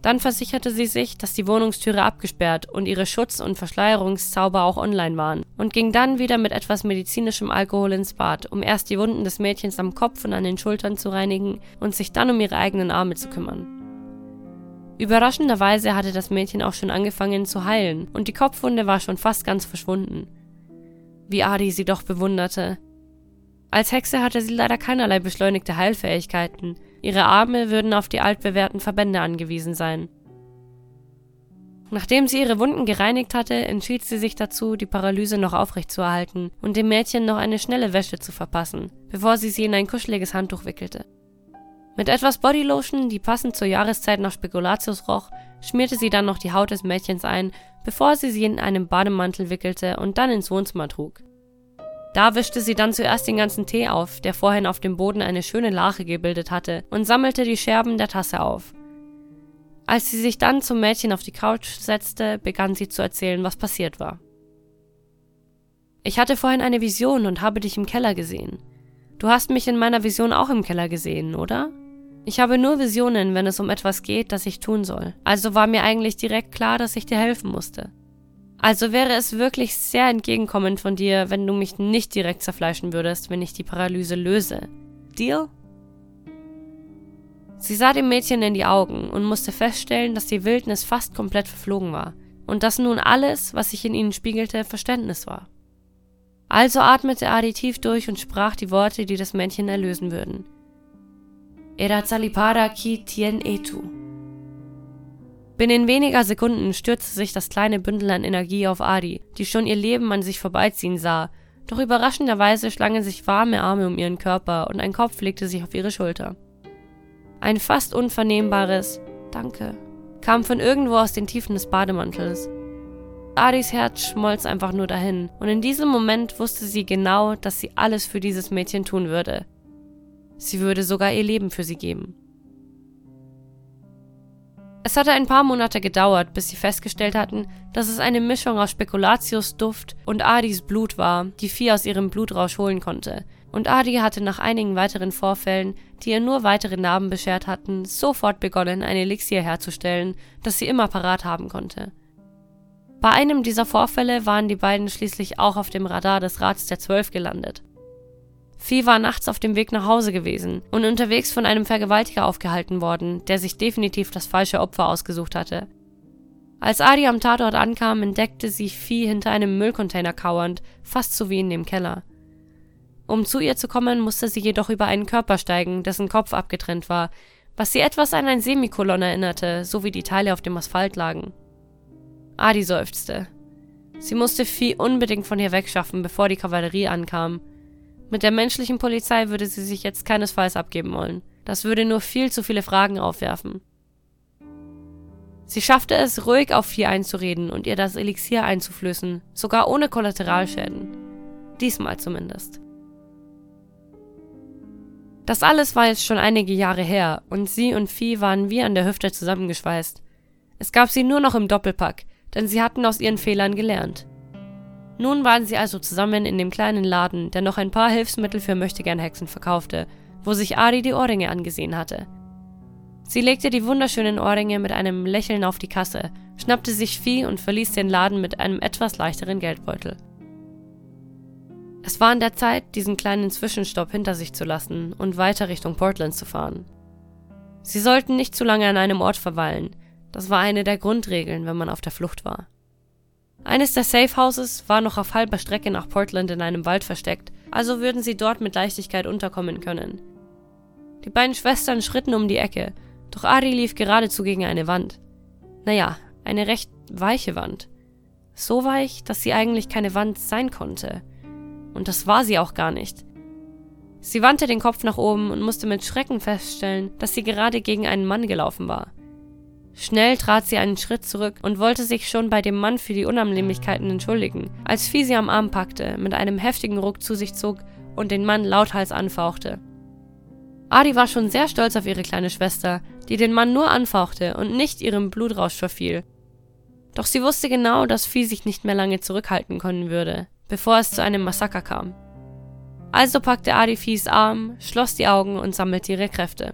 Dann versicherte sie sich, dass die Wohnungstüre abgesperrt und ihre Schutz- und Verschleierungszauber auch online waren und ging dann wieder mit etwas medizinischem Alkohol ins Bad, um erst die Wunden des Mädchens am Kopf und an den Schultern zu reinigen und sich dann um ihre eigenen Arme zu kümmern. Überraschenderweise hatte das Mädchen auch schon angefangen zu heilen und die Kopfwunde war schon fast ganz verschwunden. Wie Adi sie doch bewunderte. Als Hexe hatte sie leider keinerlei beschleunigte Heilfähigkeiten, Ihre Arme würden auf die altbewährten Verbände angewiesen sein. Nachdem sie ihre Wunden gereinigt hatte, entschied sie sich dazu, die Paralyse noch aufrechtzuerhalten und dem Mädchen noch eine schnelle Wäsche zu verpassen, bevor sie sie in ein kuscheliges Handtuch wickelte. Mit etwas Bodylotion, die passend zur Jahreszeit nach Spekulatius roch, schmierte sie dann noch die Haut des Mädchens ein, bevor sie sie in einem Bademantel wickelte und dann ins Wohnzimmer trug. Da wischte sie dann zuerst den ganzen Tee auf, der vorhin auf dem Boden eine schöne Lache gebildet hatte, und sammelte die Scherben der Tasse auf. Als sie sich dann zum Mädchen auf die Couch setzte, begann sie zu erzählen, was passiert war. Ich hatte vorhin eine Vision und habe dich im Keller gesehen. Du hast mich in meiner Vision auch im Keller gesehen, oder? Ich habe nur Visionen, wenn es um etwas geht, das ich tun soll. Also war mir eigentlich direkt klar, dass ich dir helfen musste. Also wäre es wirklich sehr entgegenkommend von dir, wenn du mich nicht direkt zerfleischen würdest, wenn ich die Paralyse löse. Deal? Sie sah dem Mädchen in die Augen und musste feststellen, dass die Wildnis fast komplett verflogen war und dass nun alles, was sich in ihnen spiegelte, Verständnis war. Also atmete Adi tief durch und sprach die Worte, die das Männchen erlösen würden. Era Zalipara ki tien etu. Binnen weniger Sekunden stürzte sich das kleine Bündel an Energie auf Adi, die schon ihr Leben an sich vorbeiziehen sah, doch überraschenderweise schlangen sich warme Arme um ihren Körper und ein Kopf legte sich auf ihre Schulter. Ein fast unvernehmbares Danke kam von irgendwo aus den Tiefen des Bademantels. Adis Herz schmolz einfach nur dahin, und in diesem Moment wusste sie genau, dass sie alles für dieses Mädchen tun würde. Sie würde sogar ihr Leben für sie geben. Es hatte ein paar Monate gedauert, bis sie festgestellt hatten, dass es eine Mischung aus Spekulatius-Duft und Adis Blut war, die Vieh aus ihrem Blutrausch holen konnte. Und Adi hatte nach einigen weiteren Vorfällen, die ihr nur weitere Narben beschert hatten, sofort begonnen, ein Elixier herzustellen, das sie immer parat haben konnte. Bei einem dieser Vorfälle waren die beiden schließlich auch auf dem Radar des Rats der Zwölf gelandet. Vieh war nachts auf dem Weg nach Hause gewesen und unterwegs von einem Vergewaltiger aufgehalten worden, der sich definitiv das falsche Opfer ausgesucht hatte. Als Adi am Tatort ankam, entdeckte sie Vieh hinter einem Müllcontainer kauernd, fast so wie in dem Keller. Um zu ihr zu kommen, musste sie jedoch über einen Körper steigen, dessen Kopf abgetrennt war, was sie etwas an ein Semikolon erinnerte, so wie die Teile auf dem Asphalt lagen. Adi seufzte. Sie musste Vieh unbedingt von hier wegschaffen, bevor die Kavallerie ankam. Mit der menschlichen Polizei würde sie sich jetzt keinesfalls abgeben wollen. Das würde nur viel zu viele Fragen aufwerfen. Sie schaffte es, ruhig auf Vier einzureden und ihr das Elixier einzuflößen, sogar ohne Kollateralschäden. Diesmal zumindest. Das alles war jetzt schon einige Jahre her und sie und Vieh waren wie an der Hüfte zusammengeschweißt. Es gab sie nur noch im Doppelpack, denn sie hatten aus ihren Fehlern gelernt. Nun waren sie also zusammen in dem kleinen Laden, der noch ein paar Hilfsmittel für Möchtegern-Hexen verkaufte, wo sich Adi die Ohrringe angesehen hatte. Sie legte die wunderschönen Ohrringe mit einem Lächeln auf die Kasse, schnappte sich Vieh und verließ den Laden mit einem etwas leichteren Geldbeutel. Es war an der Zeit, diesen kleinen Zwischenstopp hinter sich zu lassen und weiter Richtung Portland zu fahren. Sie sollten nicht zu lange an einem Ort verweilen, das war eine der Grundregeln, wenn man auf der Flucht war. Eines der Safe Houses war noch auf halber Strecke nach Portland in einem Wald versteckt, also würden sie dort mit Leichtigkeit unterkommen können. Die beiden Schwestern schritten um die Ecke, doch Ari lief geradezu gegen eine Wand. Naja, eine recht weiche Wand. So weich, dass sie eigentlich keine Wand sein konnte. Und das war sie auch gar nicht. Sie wandte den Kopf nach oben und musste mit Schrecken feststellen, dass sie gerade gegen einen Mann gelaufen war. Schnell trat sie einen Schritt zurück und wollte sich schon bei dem Mann für die Unannehmlichkeiten entschuldigen, als Vieh sie am Arm packte, mit einem heftigen Ruck zu sich zog und den Mann lauthals anfauchte. Adi war schon sehr stolz auf ihre kleine Schwester, die den Mann nur anfauchte und nicht ihrem Blutrausch verfiel. Doch sie wusste genau, dass Vieh sich nicht mehr lange zurückhalten können würde, bevor es zu einem Massaker kam. Also packte Adi Viehs Arm, schloss die Augen und sammelte ihre Kräfte.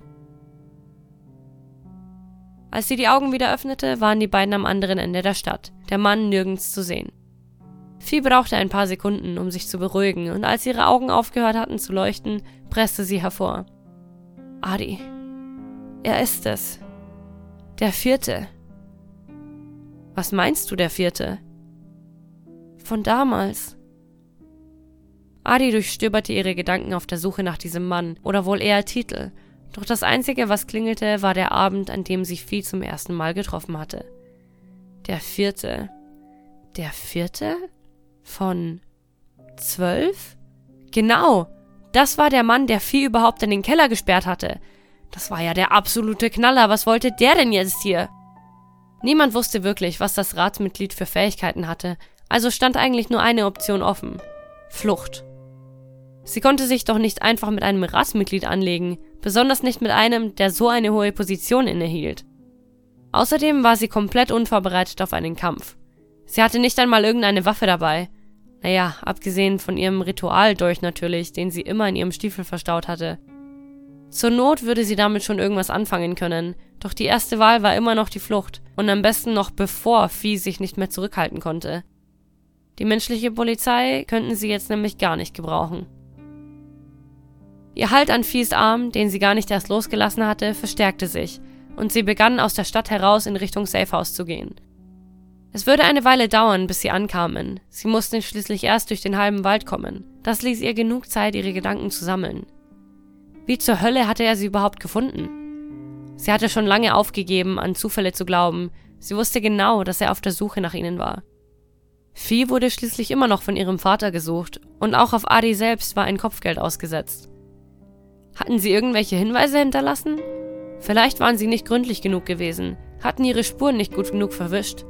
Als sie die Augen wieder öffnete, waren die beiden am anderen Ende der Stadt, der Mann nirgends zu sehen. Vieh brauchte ein paar Sekunden, um sich zu beruhigen, und als ihre Augen aufgehört hatten zu leuchten, presste sie hervor. Adi. Er ist es. Der vierte. Was meinst du, der vierte? Von damals. Adi durchstöberte ihre Gedanken auf der Suche nach diesem Mann, oder wohl eher Titel, doch das Einzige, was klingelte, war der Abend, an dem sich Vieh zum ersten Mal getroffen hatte. Der vierte. Der vierte? Von zwölf? Genau! Das war der Mann, der Vieh überhaupt in den Keller gesperrt hatte. Das war ja der absolute Knaller. Was wollte der denn jetzt hier? Niemand wusste wirklich, was das Ratsmitglied für Fähigkeiten hatte, also stand eigentlich nur eine Option offen. Flucht. Sie konnte sich doch nicht einfach mit einem Ratsmitglied anlegen, besonders nicht mit einem, der so eine hohe Position innehielt. Außerdem war sie komplett unvorbereitet auf einen Kampf. Sie hatte nicht einmal irgendeine Waffe dabei. Naja, abgesehen von ihrem Ritualdolch natürlich, den sie immer in ihrem Stiefel verstaut hatte. Zur Not würde sie damit schon irgendwas anfangen können, doch die erste Wahl war immer noch die Flucht und am besten noch bevor Vieh sich nicht mehr zurückhalten konnte. Die menschliche Polizei könnten sie jetzt nämlich gar nicht gebrauchen. Ihr Halt an Viehs Arm, den sie gar nicht erst losgelassen hatte, verstärkte sich, und sie begann aus der Stadt heraus in Richtung Safehouse zu gehen. Es würde eine Weile dauern, bis sie ankamen. Sie mussten schließlich erst durch den halben Wald kommen. Das ließ ihr genug Zeit, ihre Gedanken zu sammeln. Wie zur Hölle hatte er sie überhaupt gefunden? Sie hatte schon lange aufgegeben, an Zufälle zu glauben. Sie wusste genau, dass er auf der Suche nach ihnen war. Vieh wurde schließlich immer noch von ihrem Vater gesucht und auch auf Adi selbst war ein Kopfgeld ausgesetzt. Hatten sie irgendwelche Hinweise hinterlassen? Vielleicht waren sie nicht gründlich genug gewesen, hatten ihre Spuren nicht gut genug verwischt.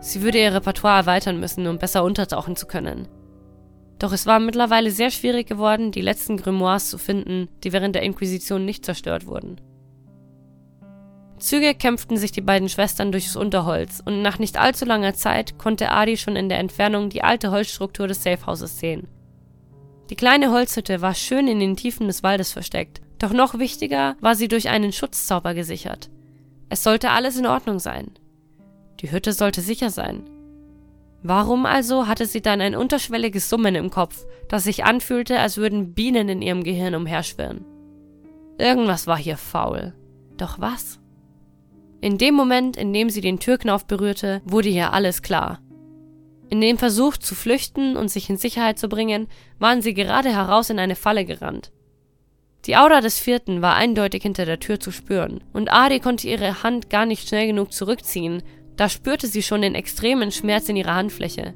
Sie würde ihr Repertoire erweitern müssen, um besser untertauchen zu können. Doch es war mittlerweile sehr schwierig geworden, die letzten Grimoires zu finden, die während der Inquisition nicht zerstört wurden. Züge kämpften sich die beiden Schwestern durchs Unterholz und nach nicht allzu langer Zeit konnte Adi schon in der Entfernung die alte Holzstruktur des Safehouses sehen. Die kleine Holzhütte war schön in den Tiefen des Waldes versteckt, doch noch wichtiger war sie durch einen Schutzzauber gesichert. Es sollte alles in Ordnung sein. Die Hütte sollte sicher sein. Warum also hatte sie dann ein unterschwelliges Summen im Kopf, das sich anfühlte, als würden Bienen in ihrem Gehirn umherschwirren? Irgendwas war hier faul. Doch was? In dem Moment, in dem sie den Türknauf berührte, wurde ihr alles klar. In dem Versuch zu flüchten und sich in Sicherheit zu bringen, waren sie gerade heraus in eine Falle gerannt. Die Aura des Vierten war eindeutig hinter der Tür zu spüren, und Adi konnte ihre Hand gar nicht schnell genug zurückziehen, da spürte sie schon den extremen Schmerz in ihrer Handfläche.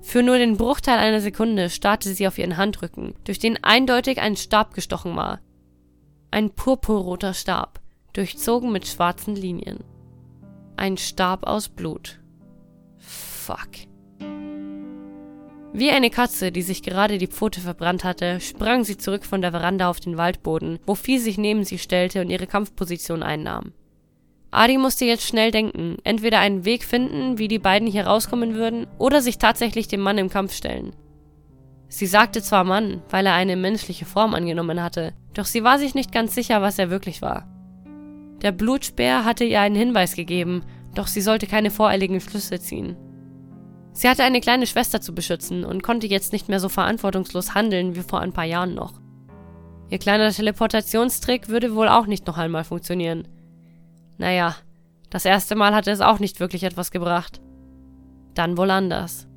Für nur den Bruchteil einer Sekunde starrte sie auf ihren Handrücken, durch den eindeutig ein Stab gestochen war. Ein purpurroter Stab, durchzogen mit schwarzen Linien. Ein Stab aus Blut. Fuck. Wie eine Katze, die sich gerade die Pfote verbrannt hatte, sprang sie zurück von der Veranda auf den Waldboden, wo Vieh sich neben sie stellte und ihre Kampfposition einnahm. Adi musste jetzt schnell denken, entweder einen Weg finden, wie die beiden hier rauskommen würden, oder sich tatsächlich dem Mann im Kampf stellen. Sie sagte zwar Mann, weil er eine menschliche Form angenommen hatte, doch sie war sich nicht ganz sicher, was er wirklich war. Der Blutspeer hatte ihr einen Hinweis gegeben, doch sie sollte keine voreiligen Schlüsse ziehen. Sie hatte eine kleine Schwester zu beschützen und konnte jetzt nicht mehr so verantwortungslos handeln wie vor ein paar Jahren noch. Ihr kleiner Teleportationstrick würde wohl auch nicht noch einmal funktionieren. Naja, das erste Mal hatte es auch nicht wirklich etwas gebracht. Dann wohl anders.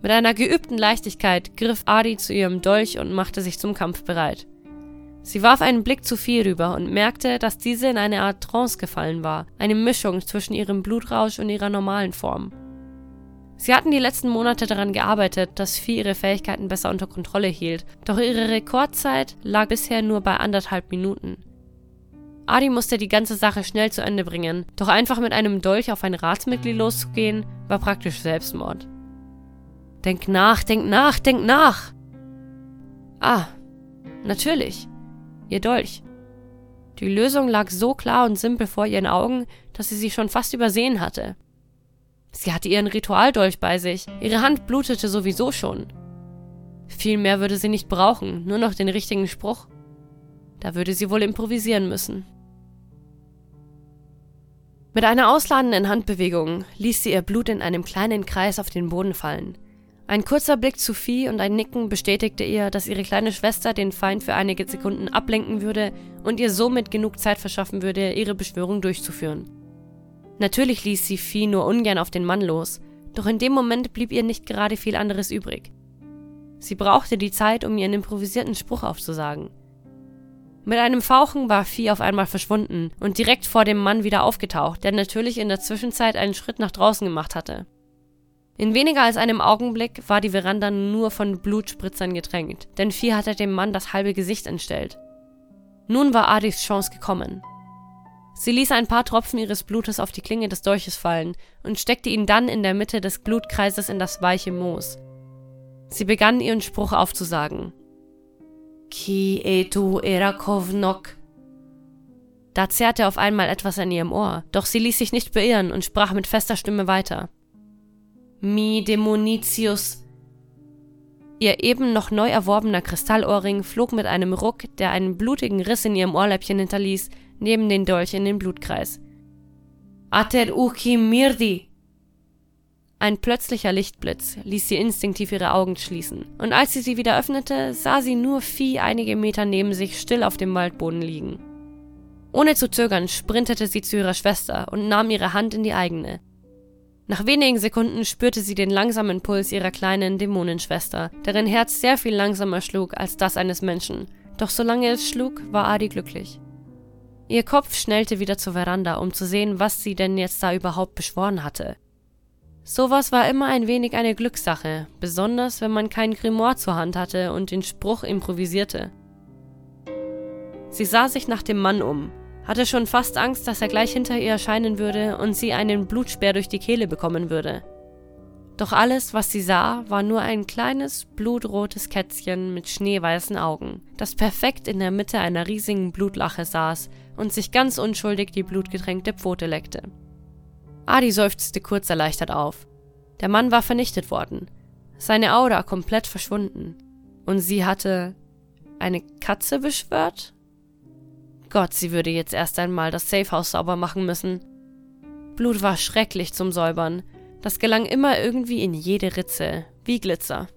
Mit einer geübten Leichtigkeit griff Adi zu ihrem Dolch und machte sich zum Kampf bereit. Sie warf einen Blick zu Vieh rüber und merkte, dass diese in eine Art Trance gefallen war, eine Mischung zwischen ihrem Blutrausch und ihrer normalen Form. Sie hatten die letzten Monate daran gearbeitet, dass Vieh ihre Fähigkeiten besser unter Kontrolle hielt, doch ihre Rekordzeit lag bisher nur bei anderthalb Minuten. Adi musste die ganze Sache schnell zu Ende bringen, doch einfach mit einem Dolch auf ein Ratsmitglied loszugehen, war praktisch Selbstmord. Denk nach, denk nach, denk nach! Ah, natürlich. Ihr Dolch. Die Lösung lag so klar und simpel vor ihren Augen, dass sie sie schon fast übersehen hatte. Sie hatte ihren Ritualdolch bei sich, ihre Hand blutete sowieso schon. Viel mehr würde sie nicht brauchen, nur noch den richtigen Spruch. Da würde sie wohl improvisieren müssen. Mit einer ausladenden Handbewegung ließ sie ihr Blut in einem kleinen Kreis auf den Boden fallen. Ein kurzer Blick zu Vieh und ein Nicken bestätigte ihr, dass ihre kleine Schwester den Feind für einige Sekunden ablenken würde und ihr somit genug Zeit verschaffen würde, ihre Beschwörung durchzuführen. Natürlich ließ sie Vieh nur ungern auf den Mann los, doch in dem Moment blieb ihr nicht gerade viel anderes übrig. Sie brauchte die Zeit, um ihren improvisierten Spruch aufzusagen. Mit einem Fauchen war Vieh auf einmal verschwunden und direkt vor dem Mann wieder aufgetaucht, der natürlich in der Zwischenzeit einen Schritt nach draußen gemacht hatte. In weniger als einem Augenblick war die Veranda nur von Blutspritzern getränkt, denn Vieh hatte dem Mann das halbe Gesicht entstellt. Nun war Adis Chance gekommen. Sie ließ ein paar Tropfen ihres Blutes auf die Klinge des Dolches fallen und steckte ihn dann in der Mitte des Blutkreises in das weiche Moos. Sie begann ihren Spruch aufzusagen. Ki etu erakovnok. Da zerrte auf einmal etwas an ihrem Ohr, doch sie ließ sich nicht beirren und sprach mit fester Stimme weiter. Mi Demonitius. Ihr eben noch neu erworbener Kristallohrring flog mit einem Ruck, der einen blutigen Riss in ihrem Ohrläppchen hinterließ, neben den Dolch in den Blutkreis. Ater uchi mirdi. Ein plötzlicher Lichtblitz ließ sie instinktiv ihre Augen schließen, und als sie sie wieder öffnete, sah sie nur Vieh einige Meter neben sich still auf dem Waldboden liegen. Ohne zu zögern sprintete sie zu ihrer Schwester und nahm ihre Hand in die eigene. Nach wenigen Sekunden spürte sie den langsamen Puls ihrer kleinen Dämonenschwester, deren Herz sehr viel langsamer schlug als das eines Menschen. Doch solange es schlug, war Adi glücklich. Ihr Kopf schnellte wieder zur Veranda, um zu sehen, was sie denn jetzt da überhaupt beschworen hatte. Sowas war immer ein wenig eine Glückssache, besonders wenn man kein Grimoire zur Hand hatte und den Spruch improvisierte. Sie sah sich nach dem Mann um, hatte schon fast Angst, dass er gleich hinter ihr erscheinen würde und sie einen Blutspeer durch die Kehle bekommen würde. Doch alles, was sie sah, war nur ein kleines, blutrotes Kätzchen mit schneeweißen Augen, das perfekt in der Mitte einer riesigen Blutlache saß und sich ganz unschuldig die blutgetränkte Pfote leckte. Adi seufzte kurz erleichtert auf. Der Mann war vernichtet worden, seine Aura komplett verschwunden. Und sie hatte eine Katze beschwört? Gott, sie würde jetzt erst einmal das Safehouse sauber machen müssen. Blut war schrecklich zum Säubern. Das gelang immer irgendwie in jede Ritze, wie Glitzer.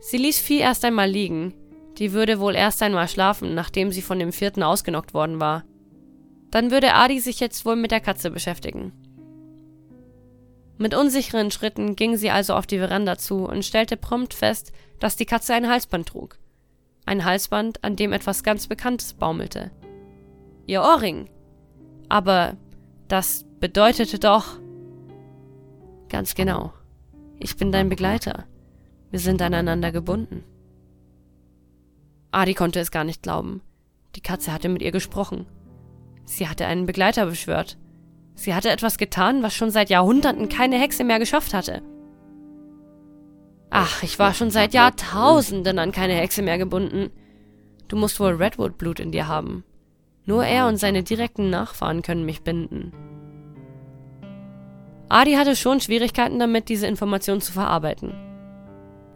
Sie ließ Vieh erst einmal liegen. Die würde wohl erst einmal schlafen, nachdem sie von dem vierten ausgenockt worden war. Dann würde Adi sich jetzt wohl mit der Katze beschäftigen. Mit unsicheren Schritten ging sie also auf die Veranda zu und stellte prompt fest, dass die Katze ein Halsband trug. Ein Halsband, an dem etwas ganz Bekanntes baumelte ihr Ohrring. Aber das bedeutete doch. Ganz genau. Ich bin dein Begleiter. Wir sind aneinander gebunden. Adi konnte es gar nicht glauben. Die Katze hatte mit ihr gesprochen. Sie hatte einen Begleiter beschwört. Sie hatte etwas getan, was schon seit Jahrhunderten keine Hexe mehr geschafft hatte. Ach, ich war schon seit Jahrtausenden an keine Hexe mehr gebunden. Du musst wohl Redwood-Blut in dir haben. Nur er und seine direkten Nachfahren können mich binden. Adi hatte schon Schwierigkeiten damit, diese Information zu verarbeiten.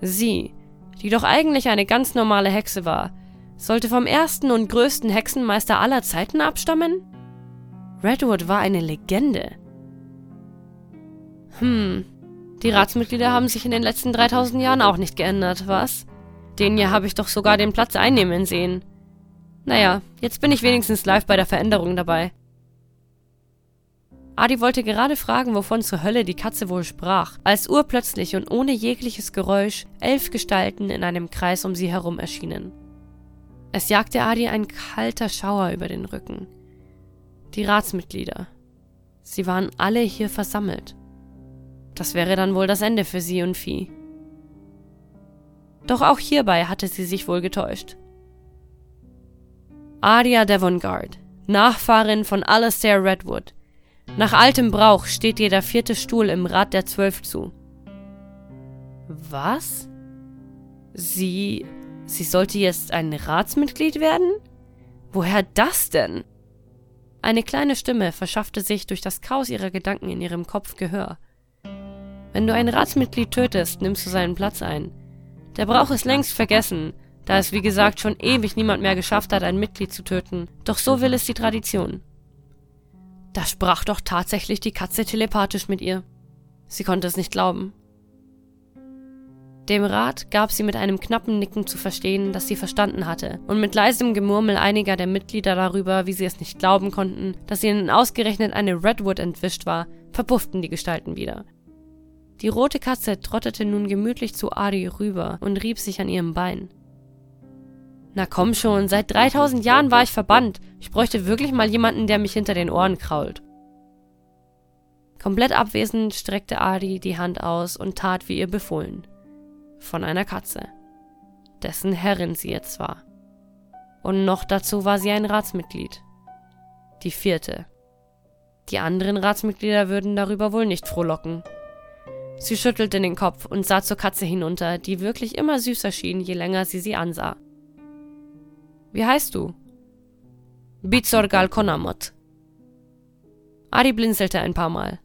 Sie, die doch eigentlich eine ganz normale Hexe war, sollte vom ersten und größten Hexenmeister aller Zeiten abstammen? Redwood war eine Legende. Hm, die Ratsmitglieder haben sich in den letzten 3000 Jahren auch nicht geändert, was? Den hier habe ich doch sogar den Platz einnehmen sehen. Naja, jetzt bin ich wenigstens live bei der Veränderung dabei. Adi wollte gerade fragen, wovon zur Hölle die Katze wohl sprach, als urplötzlich und ohne jegliches Geräusch elf Gestalten in einem Kreis um sie herum erschienen. Es jagte Adi ein kalter Schauer über den Rücken. Die Ratsmitglieder. Sie waren alle hier versammelt. Das wäre dann wohl das Ende für sie und Vieh. Doch auch hierbei hatte sie sich wohl getäuscht. Adia Devongard, Nachfahrin von Alastair Redwood. Nach altem Brauch steht ihr der vierte Stuhl im Rat der Zwölf zu. Was? Sie. Sie sollte jetzt ein Ratsmitglied werden? Woher das denn? Eine kleine Stimme verschaffte sich durch das Chaos ihrer Gedanken in ihrem Kopf Gehör. Wenn du ein Ratsmitglied tötest, nimmst du seinen Platz ein. Der Brauch ist längst vergessen, da es wie gesagt schon ewig niemand mehr geschafft hat, ein Mitglied zu töten. Doch so will es die Tradition. Da sprach doch tatsächlich die Katze telepathisch mit ihr. Sie konnte es nicht glauben. Dem Rat gab sie mit einem knappen Nicken zu verstehen, dass sie verstanden hatte, und mit leisem Gemurmel einiger der Mitglieder darüber, wie sie es nicht glauben konnten, dass ihnen ausgerechnet eine Redwood entwischt war, verpufften die Gestalten wieder. Die rote Katze trottete nun gemütlich zu Adi rüber und rieb sich an ihrem Bein. Na komm schon, seit 3000 Jahren war ich verbannt. Ich bräuchte wirklich mal jemanden, der mich hinter den Ohren krault. Komplett abwesend streckte Adi die Hand aus und tat wie ihr befohlen. Von einer Katze, dessen Herrin sie jetzt war. Und noch dazu war sie ein Ratsmitglied. Die vierte. Die anderen Ratsmitglieder würden darüber wohl nicht frohlocken. Sie schüttelte den Kopf und sah zur Katze hinunter, die wirklich immer süßer schien, je länger sie sie ansah. Wie heißt du? Bizorgal Konamot. Adi blinzelte ein paar Mal.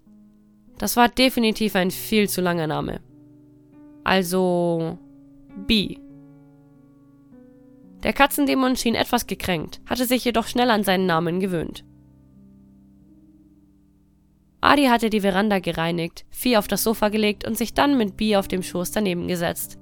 Das war definitiv ein viel zu langer Name. Also Bi. Der Katzendämon schien etwas gekränkt, hatte sich jedoch schnell an seinen Namen gewöhnt. Adi hatte die Veranda gereinigt, Vieh auf das Sofa gelegt und sich dann mit Bi auf dem Schoß daneben gesetzt.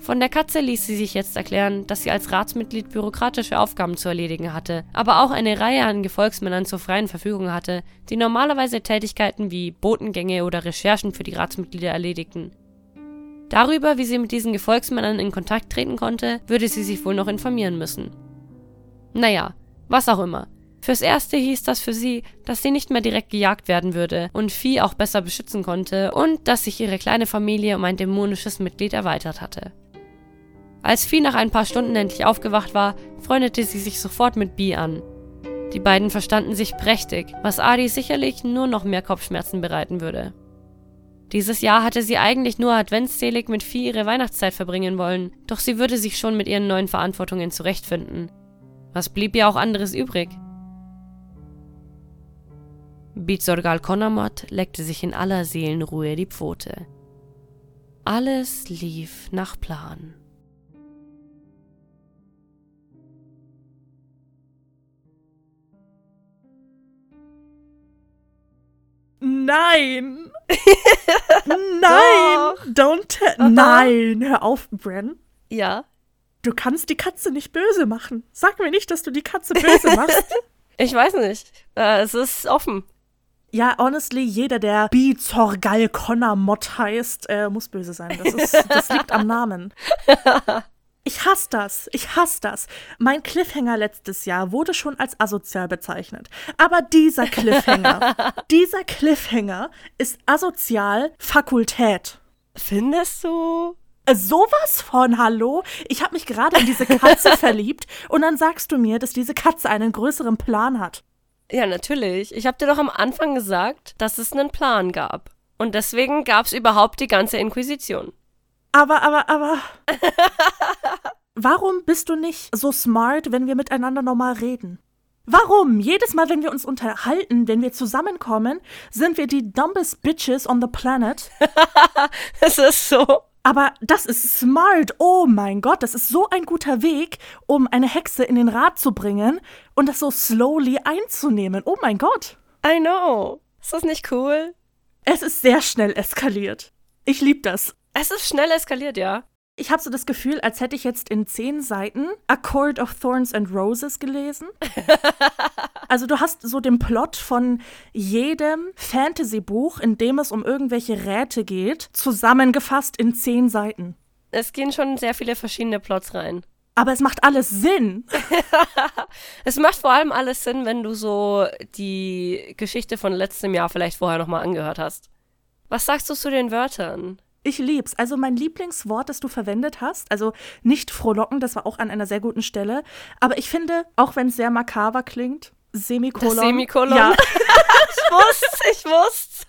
Von der Katze ließ sie sich jetzt erklären, dass sie als Ratsmitglied bürokratische Aufgaben zu erledigen hatte, aber auch eine Reihe an Gefolgsmännern zur freien Verfügung hatte, die normalerweise Tätigkeiten wie Botengänge oder Recherchen für die Ratsmitglieder erledigten. Darüber, wie sie mit diesen Gefolgsmännern in Kontakt treten konnte, würde sie sich wohl noch informieren müssen. Naja, was auch immer. Fürs Erste hieß das für sie, dass sie nicht mehr direkt gejagt werden würde und Vieh auch besser beschützen konnte und dass sich ihre kleine Familie um ein dämonisches Mitglied erweitert hatte. Als Vieh nach ein paar Stunden endlich aufgewacht war, freundete sie sich sofort mit Bee an. Die beiden verstanden sich prächtig, was Adi sicherlich nur noch mehr Kopfschmerzen bereiten würde. Dieses Jahr hatte sie eigentlich nur adventsselig mit Vieh ihre Weihnachtszeit verbringen wollen, doch sie würde sich schon mit ihren neuen Verantwortungen zurechtfinden. Was blieb ihr auch anderes übrig? Bizorgal Konamot leckte sich in aller Seelenruhe die Pfote. Alles lief nach Plan. Nein! [laughs] Nein! Don't tell. Nein! Hör auf, Bren. Ja. Du kannst die Katze nicht böse machen. Sag mir nicht, dass du die Katze böse [laughs] machst. ich weiß nicht. Äh, es ist offen. Ja, honestly, jeder, der Bizorgal Konamot heißt, äh, muss böse sein. Das, ist, das liegt am Namen. [laughs] Ich hasse das. Ich hasse das. Mein Cliffhanger letztes Jahr wurde schon als asozial bezeichnet. Aber dieser Cliffhanger, [laughs] dieser Cliffhanger ist asozial Fakultät. Findest du? Äh, sowas von, hallo? Ich habe mich gerade in diese Katze [laughs] verliebt und dann sagst du mir, dass diese Katze einen größeren Plan hat. Ja, natürlich. Ich habe dir doch am Anfang gesagt, dass es einen Plan gab. Und deswegen gab es überhaupt die ganze Inquisition. Aber, aber, aber. [laughs] Warum bist du nicht so smart, wenn wir miteinander normal reden? Warum? Jedes Mal, wenn wir uns unterhalten, wenn wir zusammenkommen, sind wir die dumbest bitches on the planet. [laughs] es ist so. Aber das ist smart. Oh mein Gott, das ist so ein guter Weg, um eine Hexe in den Rat zu bringen und das so slowly einzunehmen. Oh mein Gott. I know. Ist das nicht cool? Es ist sehr schnell eskaliert. Ich liebe das. Es ist schnell eskaliert, ja. Ich habe so das Gefühl, als hätte ich jetzt in zehn Seiten A Court of Thorns and Roses gelesen. [laughs] also du hast so den Plot von jedem Fantasy-Buch, in dem es um irgendwelche Räte geht, zusammengefasst in zehn Seiten. Es gehen schon sehr viele verschiedene Plots rein. Aber es macht alles Sinn. [laughs] es macht vor allem alles Sinn, wenn du so die Geschichte von letztem Jahr vielleicht vorher nochmal angehört hast. Was sagst du zu den Wörtern? Ich lieb's. Also mein Lieblingswort, das du verwendet hast, also nicht frohlocken, das war auch an einer sehr guten Stelle. Aber ich finde, auch wenn es sehr makaber klingt, Semikolon. Das Semikolon. Ja. [laughs] ich wusste, ich wusste.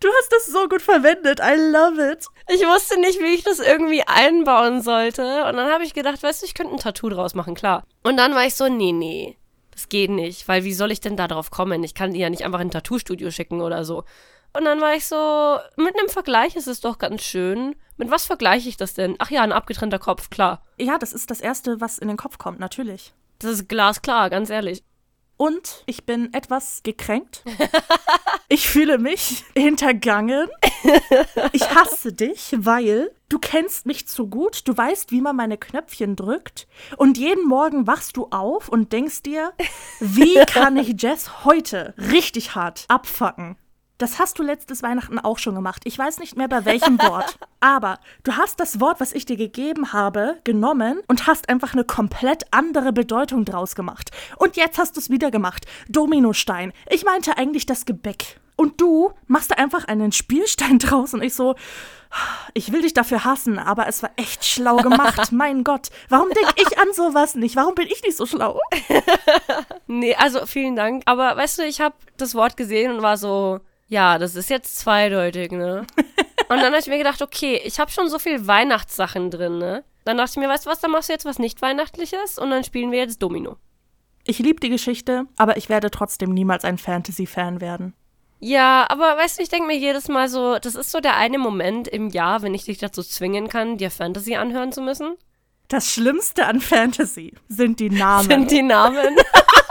Du hast das so gut verwendet. I love it. Ich wusste nicht, wie ich das irgendwie einbauen sollte. Und dann habe ich gedacht, weißt du, ich könnte ein Tattoo draus machen, klar. Und dann war ich so, nee, nee, das geht nicht. Weil wie soll ich denn da drauf kommen? Ich kann die ja nicht einfach in ein Tattoo-Studio schicken oder so. Und dann war ich so, mit einem Vergleich ist es doch ganz schön. Mit was vergleiche ich das denn? Ach ja, ein abgetrennter Kopf, klar. Ja, das ist das Erste, was in den Kopf kommt, natürlich. Das ist glasklar, ganz ehrlich. Und ich bin etwas gekränkt. [laughs] ich fühle mich [laughs] hintergangen. Ich hasse dich, weil du kennst mich zu gut. Du weißt, wie man meine Knöpfchen drückt. Und jeden Morgen wachst du auf und denkst dir, wie [laughs] kann ich Jess heute richtig hart abfacken? Das hast du letztes Weihnachten auch schon gemacht. Ich weiß nicht mehr bei welchem [laughs] Wort. Aber du hast das Wort, was ich dir gegeben habe, genommen und hast einfach eine komplett andere Bedeutung draus gemacht. Und jetzt hast du es wieder gemacht. Dominostein. Ich meinte eigentlich das Gebäck. Und du machst da einfach einen Spielstein [laughs] draus und ich so, ich will dich dafür hassen, aber es war echt schlau gemacht. [laughs] mein Gott, warum denke ich an sowas nicht? Warum bin ich nicht so schlau? nee, also vielen Dank. Aber weißt du, ich habe das Wort gesehen und war so, ja, das ist jetzt zweideutig, ne? [laughs] Und dann habe ich mir gedacht, okay, ich habe schon so viel Weihnachtssachen drin, ne? Dann dachte ich mir, weißt du was, dann machst du jetzt was nicht Weihnachtliches und dann spielen wir jetzt Domino. Ich liebe die Geschichte, aber ich werde trotzdem niemals ein Fantasy-Fan werden. Ja, aber weißt du, ich denke mir jedes Mal so, das ist so der eine Moment im Jahr, wenn ich dich dazu zwingen kann, dir Fantasy anhören zu müssen. Das Schlimmste an Fantasy sind die [laughs] Namen. Sind die Namen. [laughs]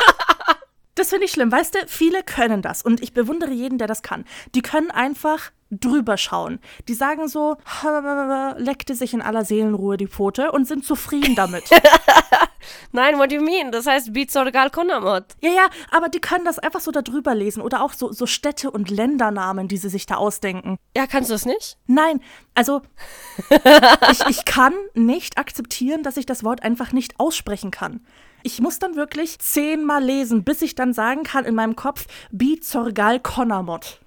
Das finde ich schlimm. Weißt du, viele können das und ich bewundere jeden, der das kann. Die können einfach drüber schauen. Die sagen so, [laughs] leckte sich in aller Seelenruhe die Pfote und sind zufrieden damit. [laughs] Nein, what do you mean? Das heißt Bizorgal Konamot. Ja, ja, aber die können das einfach so da drüber lesen oder auch so, so Städte und Ländernamen, die sie sich da ausdenken. Ja, kannst du das nicht? Nein, also [laughs] ich, ich kann nicht akzeptieren, dass ich das Wort einfach nicht aussprechen kann. Ich muss dann wirklich zehnmal lesen, bis ich dann sagen kann in meinem Kopf, Bizorgal Konamot.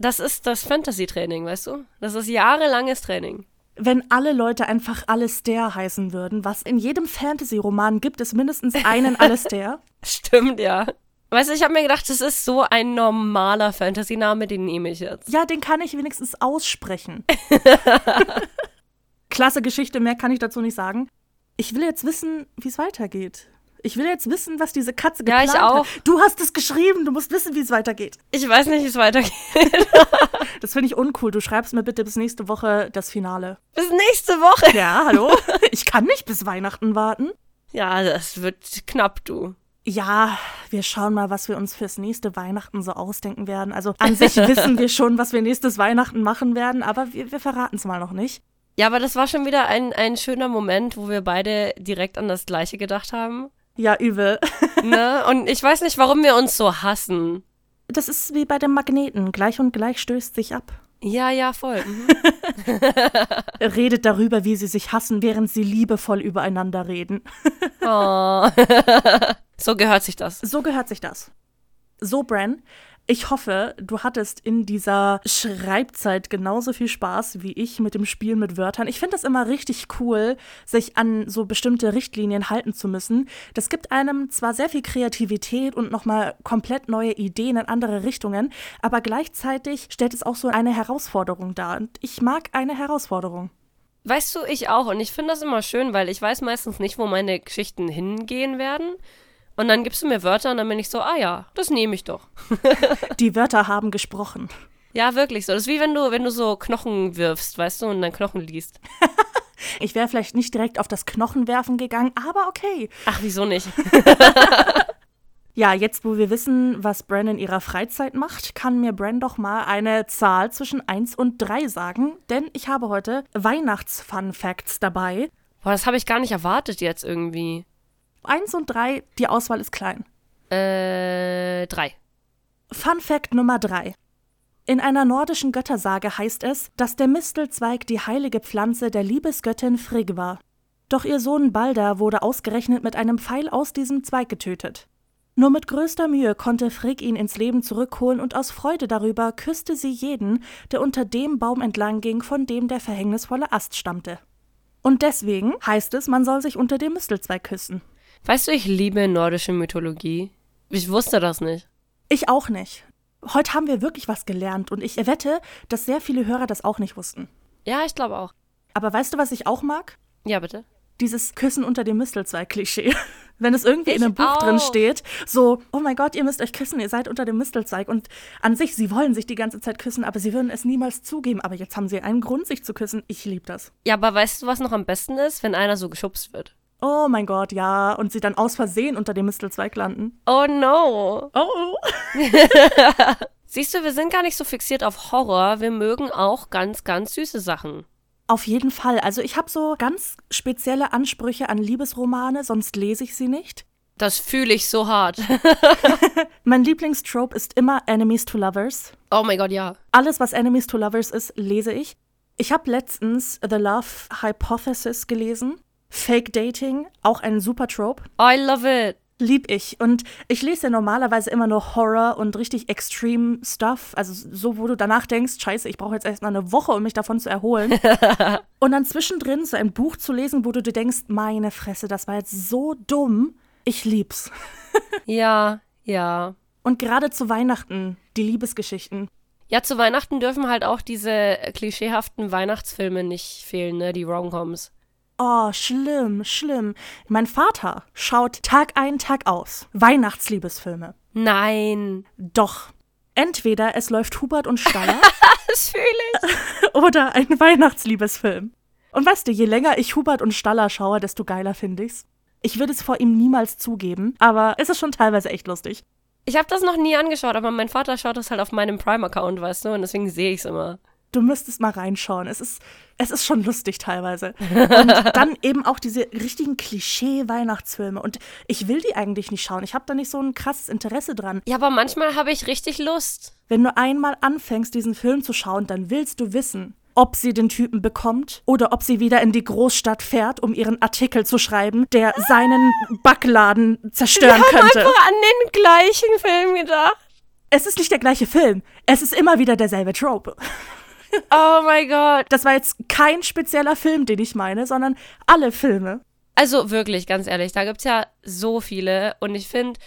Das ist das Fantasy-Training, weißt du? Das ist jahrelanges Training. Wenn alle Leute einfach Alistair heißen würden, was in jedem Fantasy-Roman gibt es mindestens einen Alistair. [laughs] Stimmt, ja. Weißt du, ich habe mir gedacht, das ist so ein normaler Fantasy-Name, den nehme ich jetzt. Ja, den kann ich wenigstens aussprechen. [laughs] Klasse Geschichte, mehr kann ich dazu nicht sagen. Ich will jetzt wissen, wie es weitergeht. Ich will jetzt wissen, was diese Katze geplant ja, ich auch. hat. Du hast es geschrieben, du musst wissen, wie es weitergeht. Ich weiß nicht, wie es weitergeht. [laughs] das finde ich uncool. Du schreibst mir bitte bis nächste Woche das Finale. Bis nächste Woche? Ja, hallo? Ich kann nicht bis Weihnachten warten. Ja, das wird knapp, du. Ja, wir schauen mal, was wir uns fürs nächste Weihnachten so ausdenken werden. Also an sich wissen wir schon, was wir nächstes Weihnachten machen werden, aber wir, wir verraten es mal noch nicht. Ja, aber das war schon wieder ein, ein schöner Moment, wo wir beide direkt an das Gleiche gedacht haben. Ja, übel. [laughs] ne? Und ich weiß nicht, warum wir uns so hassen. Das ist wie bei dem Magneten. Gleich und gleich stößt sich ab. Ja, ja, voll. Mhm. [laughs] Redet darüber, wie sie sich hassen, während sie liebevoll übereinander reden. oh. [laughs] so gehört sich das. So gehört sich das. So, Bran, ich hoffe, du hattest in dieser Schreibzeit genauso viel Spaß wie ich mit dem Spiel mit Wörtern. Ich finde das immer richtig cool, sich an so bestimmte Richtlinien halten zu müssen. Das gibt einem zwar sehr viel Kreativität und nochmal komplett neue Ideen in andere Richtungen, aber gleichzeitig stellt es auch so eine Herausforderung dar. Und ich mag eine Herausforderung. Weißt du, ich auch. Und ich finde das immer schön, weil ich weiß meistens nicht, wo meine Geschichten hingehen werden. Und dann gibst du mir Wörter und dann bin ich so, ah ja, das nehme ich doch. [laughs] Die Wörter haben gesprochen. Ja, wirklich so. Das ist wie wenn du, wenn du so Knochen wirfst, weißt du, und dann Knochen liest. [laughs] Ich wäre vielleicht nicht direkt auf das Knochenwerfen gegangen, aber okay. Ach, wieso nicht? [laughs] Ja, jetzt wo wir wissen, was Bran in ihrer Freizeit macht, kann mir Bran doch mal eine Zahl zwischen 1 und 3 sagen, denn ich habe heute Weihnachts-Fun-Facts dabei. Boah, das habe ich gar nicht erwartet jetzt irgendwie. 1 und 3, die Auswahl ist klein. Äh, drei. Fun Fact Nummer 3. In einer nordischen Göttersage heißt es, dass der Mistelzweig die heilige Pflanze der Liebesgöttin Frigg war. Doch ihr Sohn Balder wurde ausgerechnet mit einem Pfeil aus diesem Zweig getötet. Nur mit größter Mühe konnte Frigg ihn ins Leben zurückholen und aus Freude darüber küsste sie jeden, der unter dem Baum entlang ging, von dem der verhängnisvolle Ast stammte. Und deswegen heißt es, man soll sich unter dem Mistelzweig küssen. Weißt du, ich liebe nordische Mythologie. Ich wusste das nicht. Ich auch nicht. Heute haben wir wirklich was gelernt und ich wette, dass sehr viele Hörer das auch nicht wussten. Ja, ich glaube auch. Aber weißt du, was ich auch mag? Ja, bitte. Dieses Küssen unter dem Mistelzweig-Klischee. [laughs] Wenn es irgendwie in Ich einem Buch auch. drin steht, so, oh mein Gott, ihr müsst euch küssen, ihr seid unter dem Mistelzweig. Und an sich, sie wollen sich die ganze Zeit küssen, aber sie würden es niemals zugeben. Aber jetzt haben sie einen Grund, sich zu küssen. Ich liebe das. Ja, aber weißt du, was noch am besten ist? Wenn einer so geschubst wird. Oh mein Gott, ja. Und sie dann aus Versehen unter dem Mistelzweig landen. Oh no. Oh. [laughs] Siehst du, wir sind gar nicht so fixiert auf Horror. Wir mögen auch ganz, ganz süße Sachen. Auf jeden Fall. Also ich habe so ganz spezielle Ansprüche an Liebesromane, sonst lese ich sie nicht. Das fühle ich so hart. [laughs] [laughs] Mein Lieblingstrope ist immer Enemies to Lovers. oh mein Gott, ja. Alles, was Enemies to Lovers ist, lese ich. Ich habe letztens The Love Hypothesis gelesen. Fake Dating, auch ein super Trope. I love it. Lieb ich. Und ich lese ja normalerweise immer nur Horror und richtig extreme Stuff. Also so, wo du danach denkst, scheiße, ich brauche jetzt erstmal eine Woche, um mich davon zu erholen. [laughs] und dann zwischendrin so ein Buch zu lesen, wo du dir denkst, meine Fresse, das war jetzt so dumm. Ich lieb's. [laughs] Ja, ja. Und gerade zu Weihnachten, die Liebesgeschichten. Ja, zu Weihnachten dürfen halt auch diese klischeehaften Weihnachtsfilme nicht fehlen, ne? Die Romcoms. Oh, schlimm, schlimm. Mein Vater schaut Tag ein, Tag aus. Weihnachtsliebesfilme. Nein. Doch. Entweder es läuft Hubert und Staller [laughs] Das fühle ich. [laughs] oder ein Weihnachtsliebesfilm. Und weißt du, je länger ich Hubert und Staller schaue, desto geiler finde ich's. Ich würde es vor ihm niemals zugeben, aber es ist schon teilweise echt lustig. Ich habe das noch nie angeschaut, aber mein Vater schaut das halt auf meinem Prime-Account, weißt du? Und deswegen sehe ich es immer. Du müsstest mal reinschauen. Es ist, es ist schon lustig teilweise. Und [laughs] dann eben auch diese richtigen Klischee-Weihnachtsfilme. Und ich will die eigentlich nicht schauen. Ich habe da nicht so ein krasses Interesse dran. Ja, aber manchmal habe ich richtig Lust. Wenn du einmal anfängst, diesen Film zu schauen, dann willst du wissen, ob sie den Typen bekommt oder ob sie wieder in die Großstadt fährt, um ihren Artikel zu schreiben, der seinen Backladen zerstören Ich habe könnte. einfach an den gleichen Film gedacht. Es ist nicht der gleiche Film. Es ist immer wieder derselbe Trope. [laughs] Oh mein Gott. Das war jetzt kein spezieller Film, den ich meine, sondern alle Filme. Also wirklich, ganz ehrlich, da gibt's ja so viele und ich finde,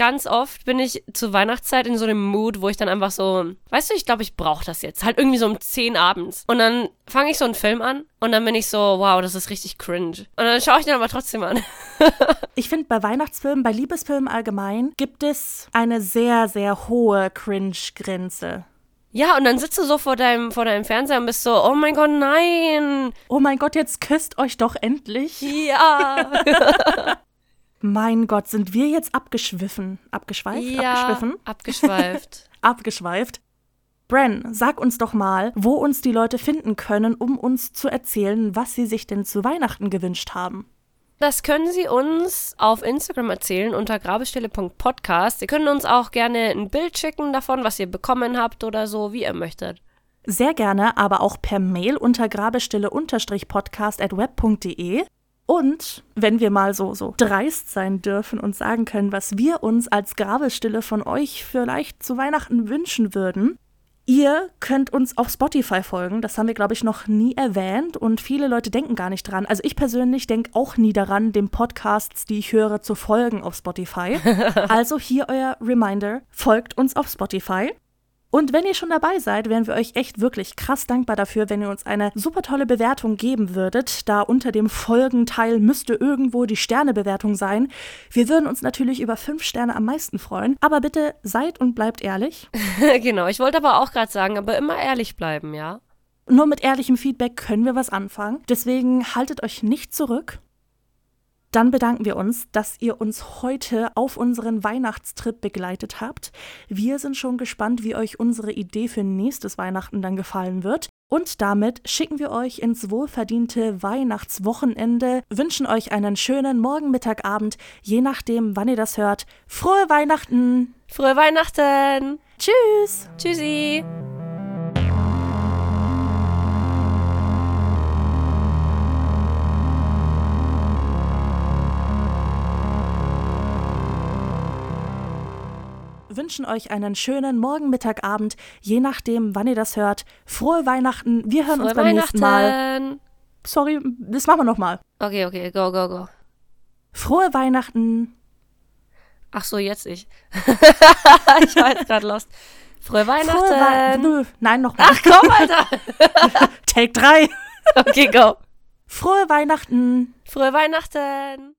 ganz oft bin ich zur Weihnachtszeit in so einem Mood, wo ich dann einfach so, weißt du, ich glaube, ich brauche das jetzt. Halt irgendwie so um 10 abends. Und dann fange ich so einen Film an und dann bin ich so, wow, das ist richtig cringe. Und dann schaue ich den aber trotzdem an. [laughs] Ich finde, bei Weihnachtsfilmen, bei Liebesfilmen allgemein, gibt es eine sehr, sehr hohe Cringe-Grenze. Ja, und dann sitzt du so vor deinem, vor deinem Fernseher und bist so, oh mein Gott, nein. Oh mein Gott, jetzt küsst euch doch endlich. Ja. [laughs] Mein Gott, sind wir jetzt abgeschwiffen? Abgeschweift? ja. Abgeschwiffen? Abgeschweift. [laughs] Abgeschweift? Bren, sag uns doch mal, wo uns die Leute finden können, um uns zu erzählen, was sie sich denn zu Weihnachten gewünscht haben. Das können Sie uns auf Instagram erzählen unter grabestelle.podcast. Sie können uns auch gerne ein Bild schicken davon, was ihr bekommen habt oder so, wie ihr möchtet. Sehr gerne, aber auch per Mail unter grabestille-podcast.web.de. Und wenn wir mal so, so dreist sein dürfen und sagen können, was wir uns als Grabestille von euch vielleicht zu Weihnachten wünschen würden, Ihr könnt uns auf Spotify folgen. Das haben wir, glaube ich, noch nie erwähnt und viele Leute denken gar nicht dran. Also ich persönlich denke auch nie daran, dem Podcasts, die ich höre, zu folgen auf Spotify. [laughs] also hier euer Reminder, folgt uns auf Spotify. Und wenn ihr schon dabei seid, wären wir euch echt wirklich krass dankbar dafür, wenn ihr uns eine super tolle Bewertung geben würdet. Da unter dem Folgenteil müsste irgendwo die Sternebewertung sein. Wir würden uns natürlich über fünf Sterne am meisten freuen. Aber bitte seid und bleibt ehrlich. [laughs] genau, ich wollte aber auch gerade sagen, aber immer ehrlich bleiben, ja? Nur mit ehrlichem Feedback können wir was anfangen. Deswegen haltet euch nicht zurück. Dann bedanken wir uns, dass ihr uns heute auf unseren Weihnachtstrip begleitet habt. Wir sind schon gespannt, wie euch unsere Idee für nächstes Weihnachten dann gefallen wird. Und damit schicken wir euch ins wohlverdiente Weihnachtswochenende, wünschen euch einen schönen Morgen, Mittag, Abend, je nachdem, wann ihr das hört. Frohe Weihnachten! Frohe Weihnachten! Tschüss! Tschüssi! Wünschen euch einen schönen Morgen, Mittag, Abend, je nachdem, wann ihr das hört. Frohe Weihnachten. Wir hören Frohe uns beim nächsten Mal. Sorry, das machen wir nochmal. Okay, okay, go, go, go. Frohe Weihnachten. Ach so, jetzt ich. [laughs] ich war jetzt gerade lost. Frohe Weihnachten. Frohe Wei Nein, nochmal. Ach komm, Alter. [laughs] Take 3. okay, go. Frohe Weihnachten. Frohe Weihnachten.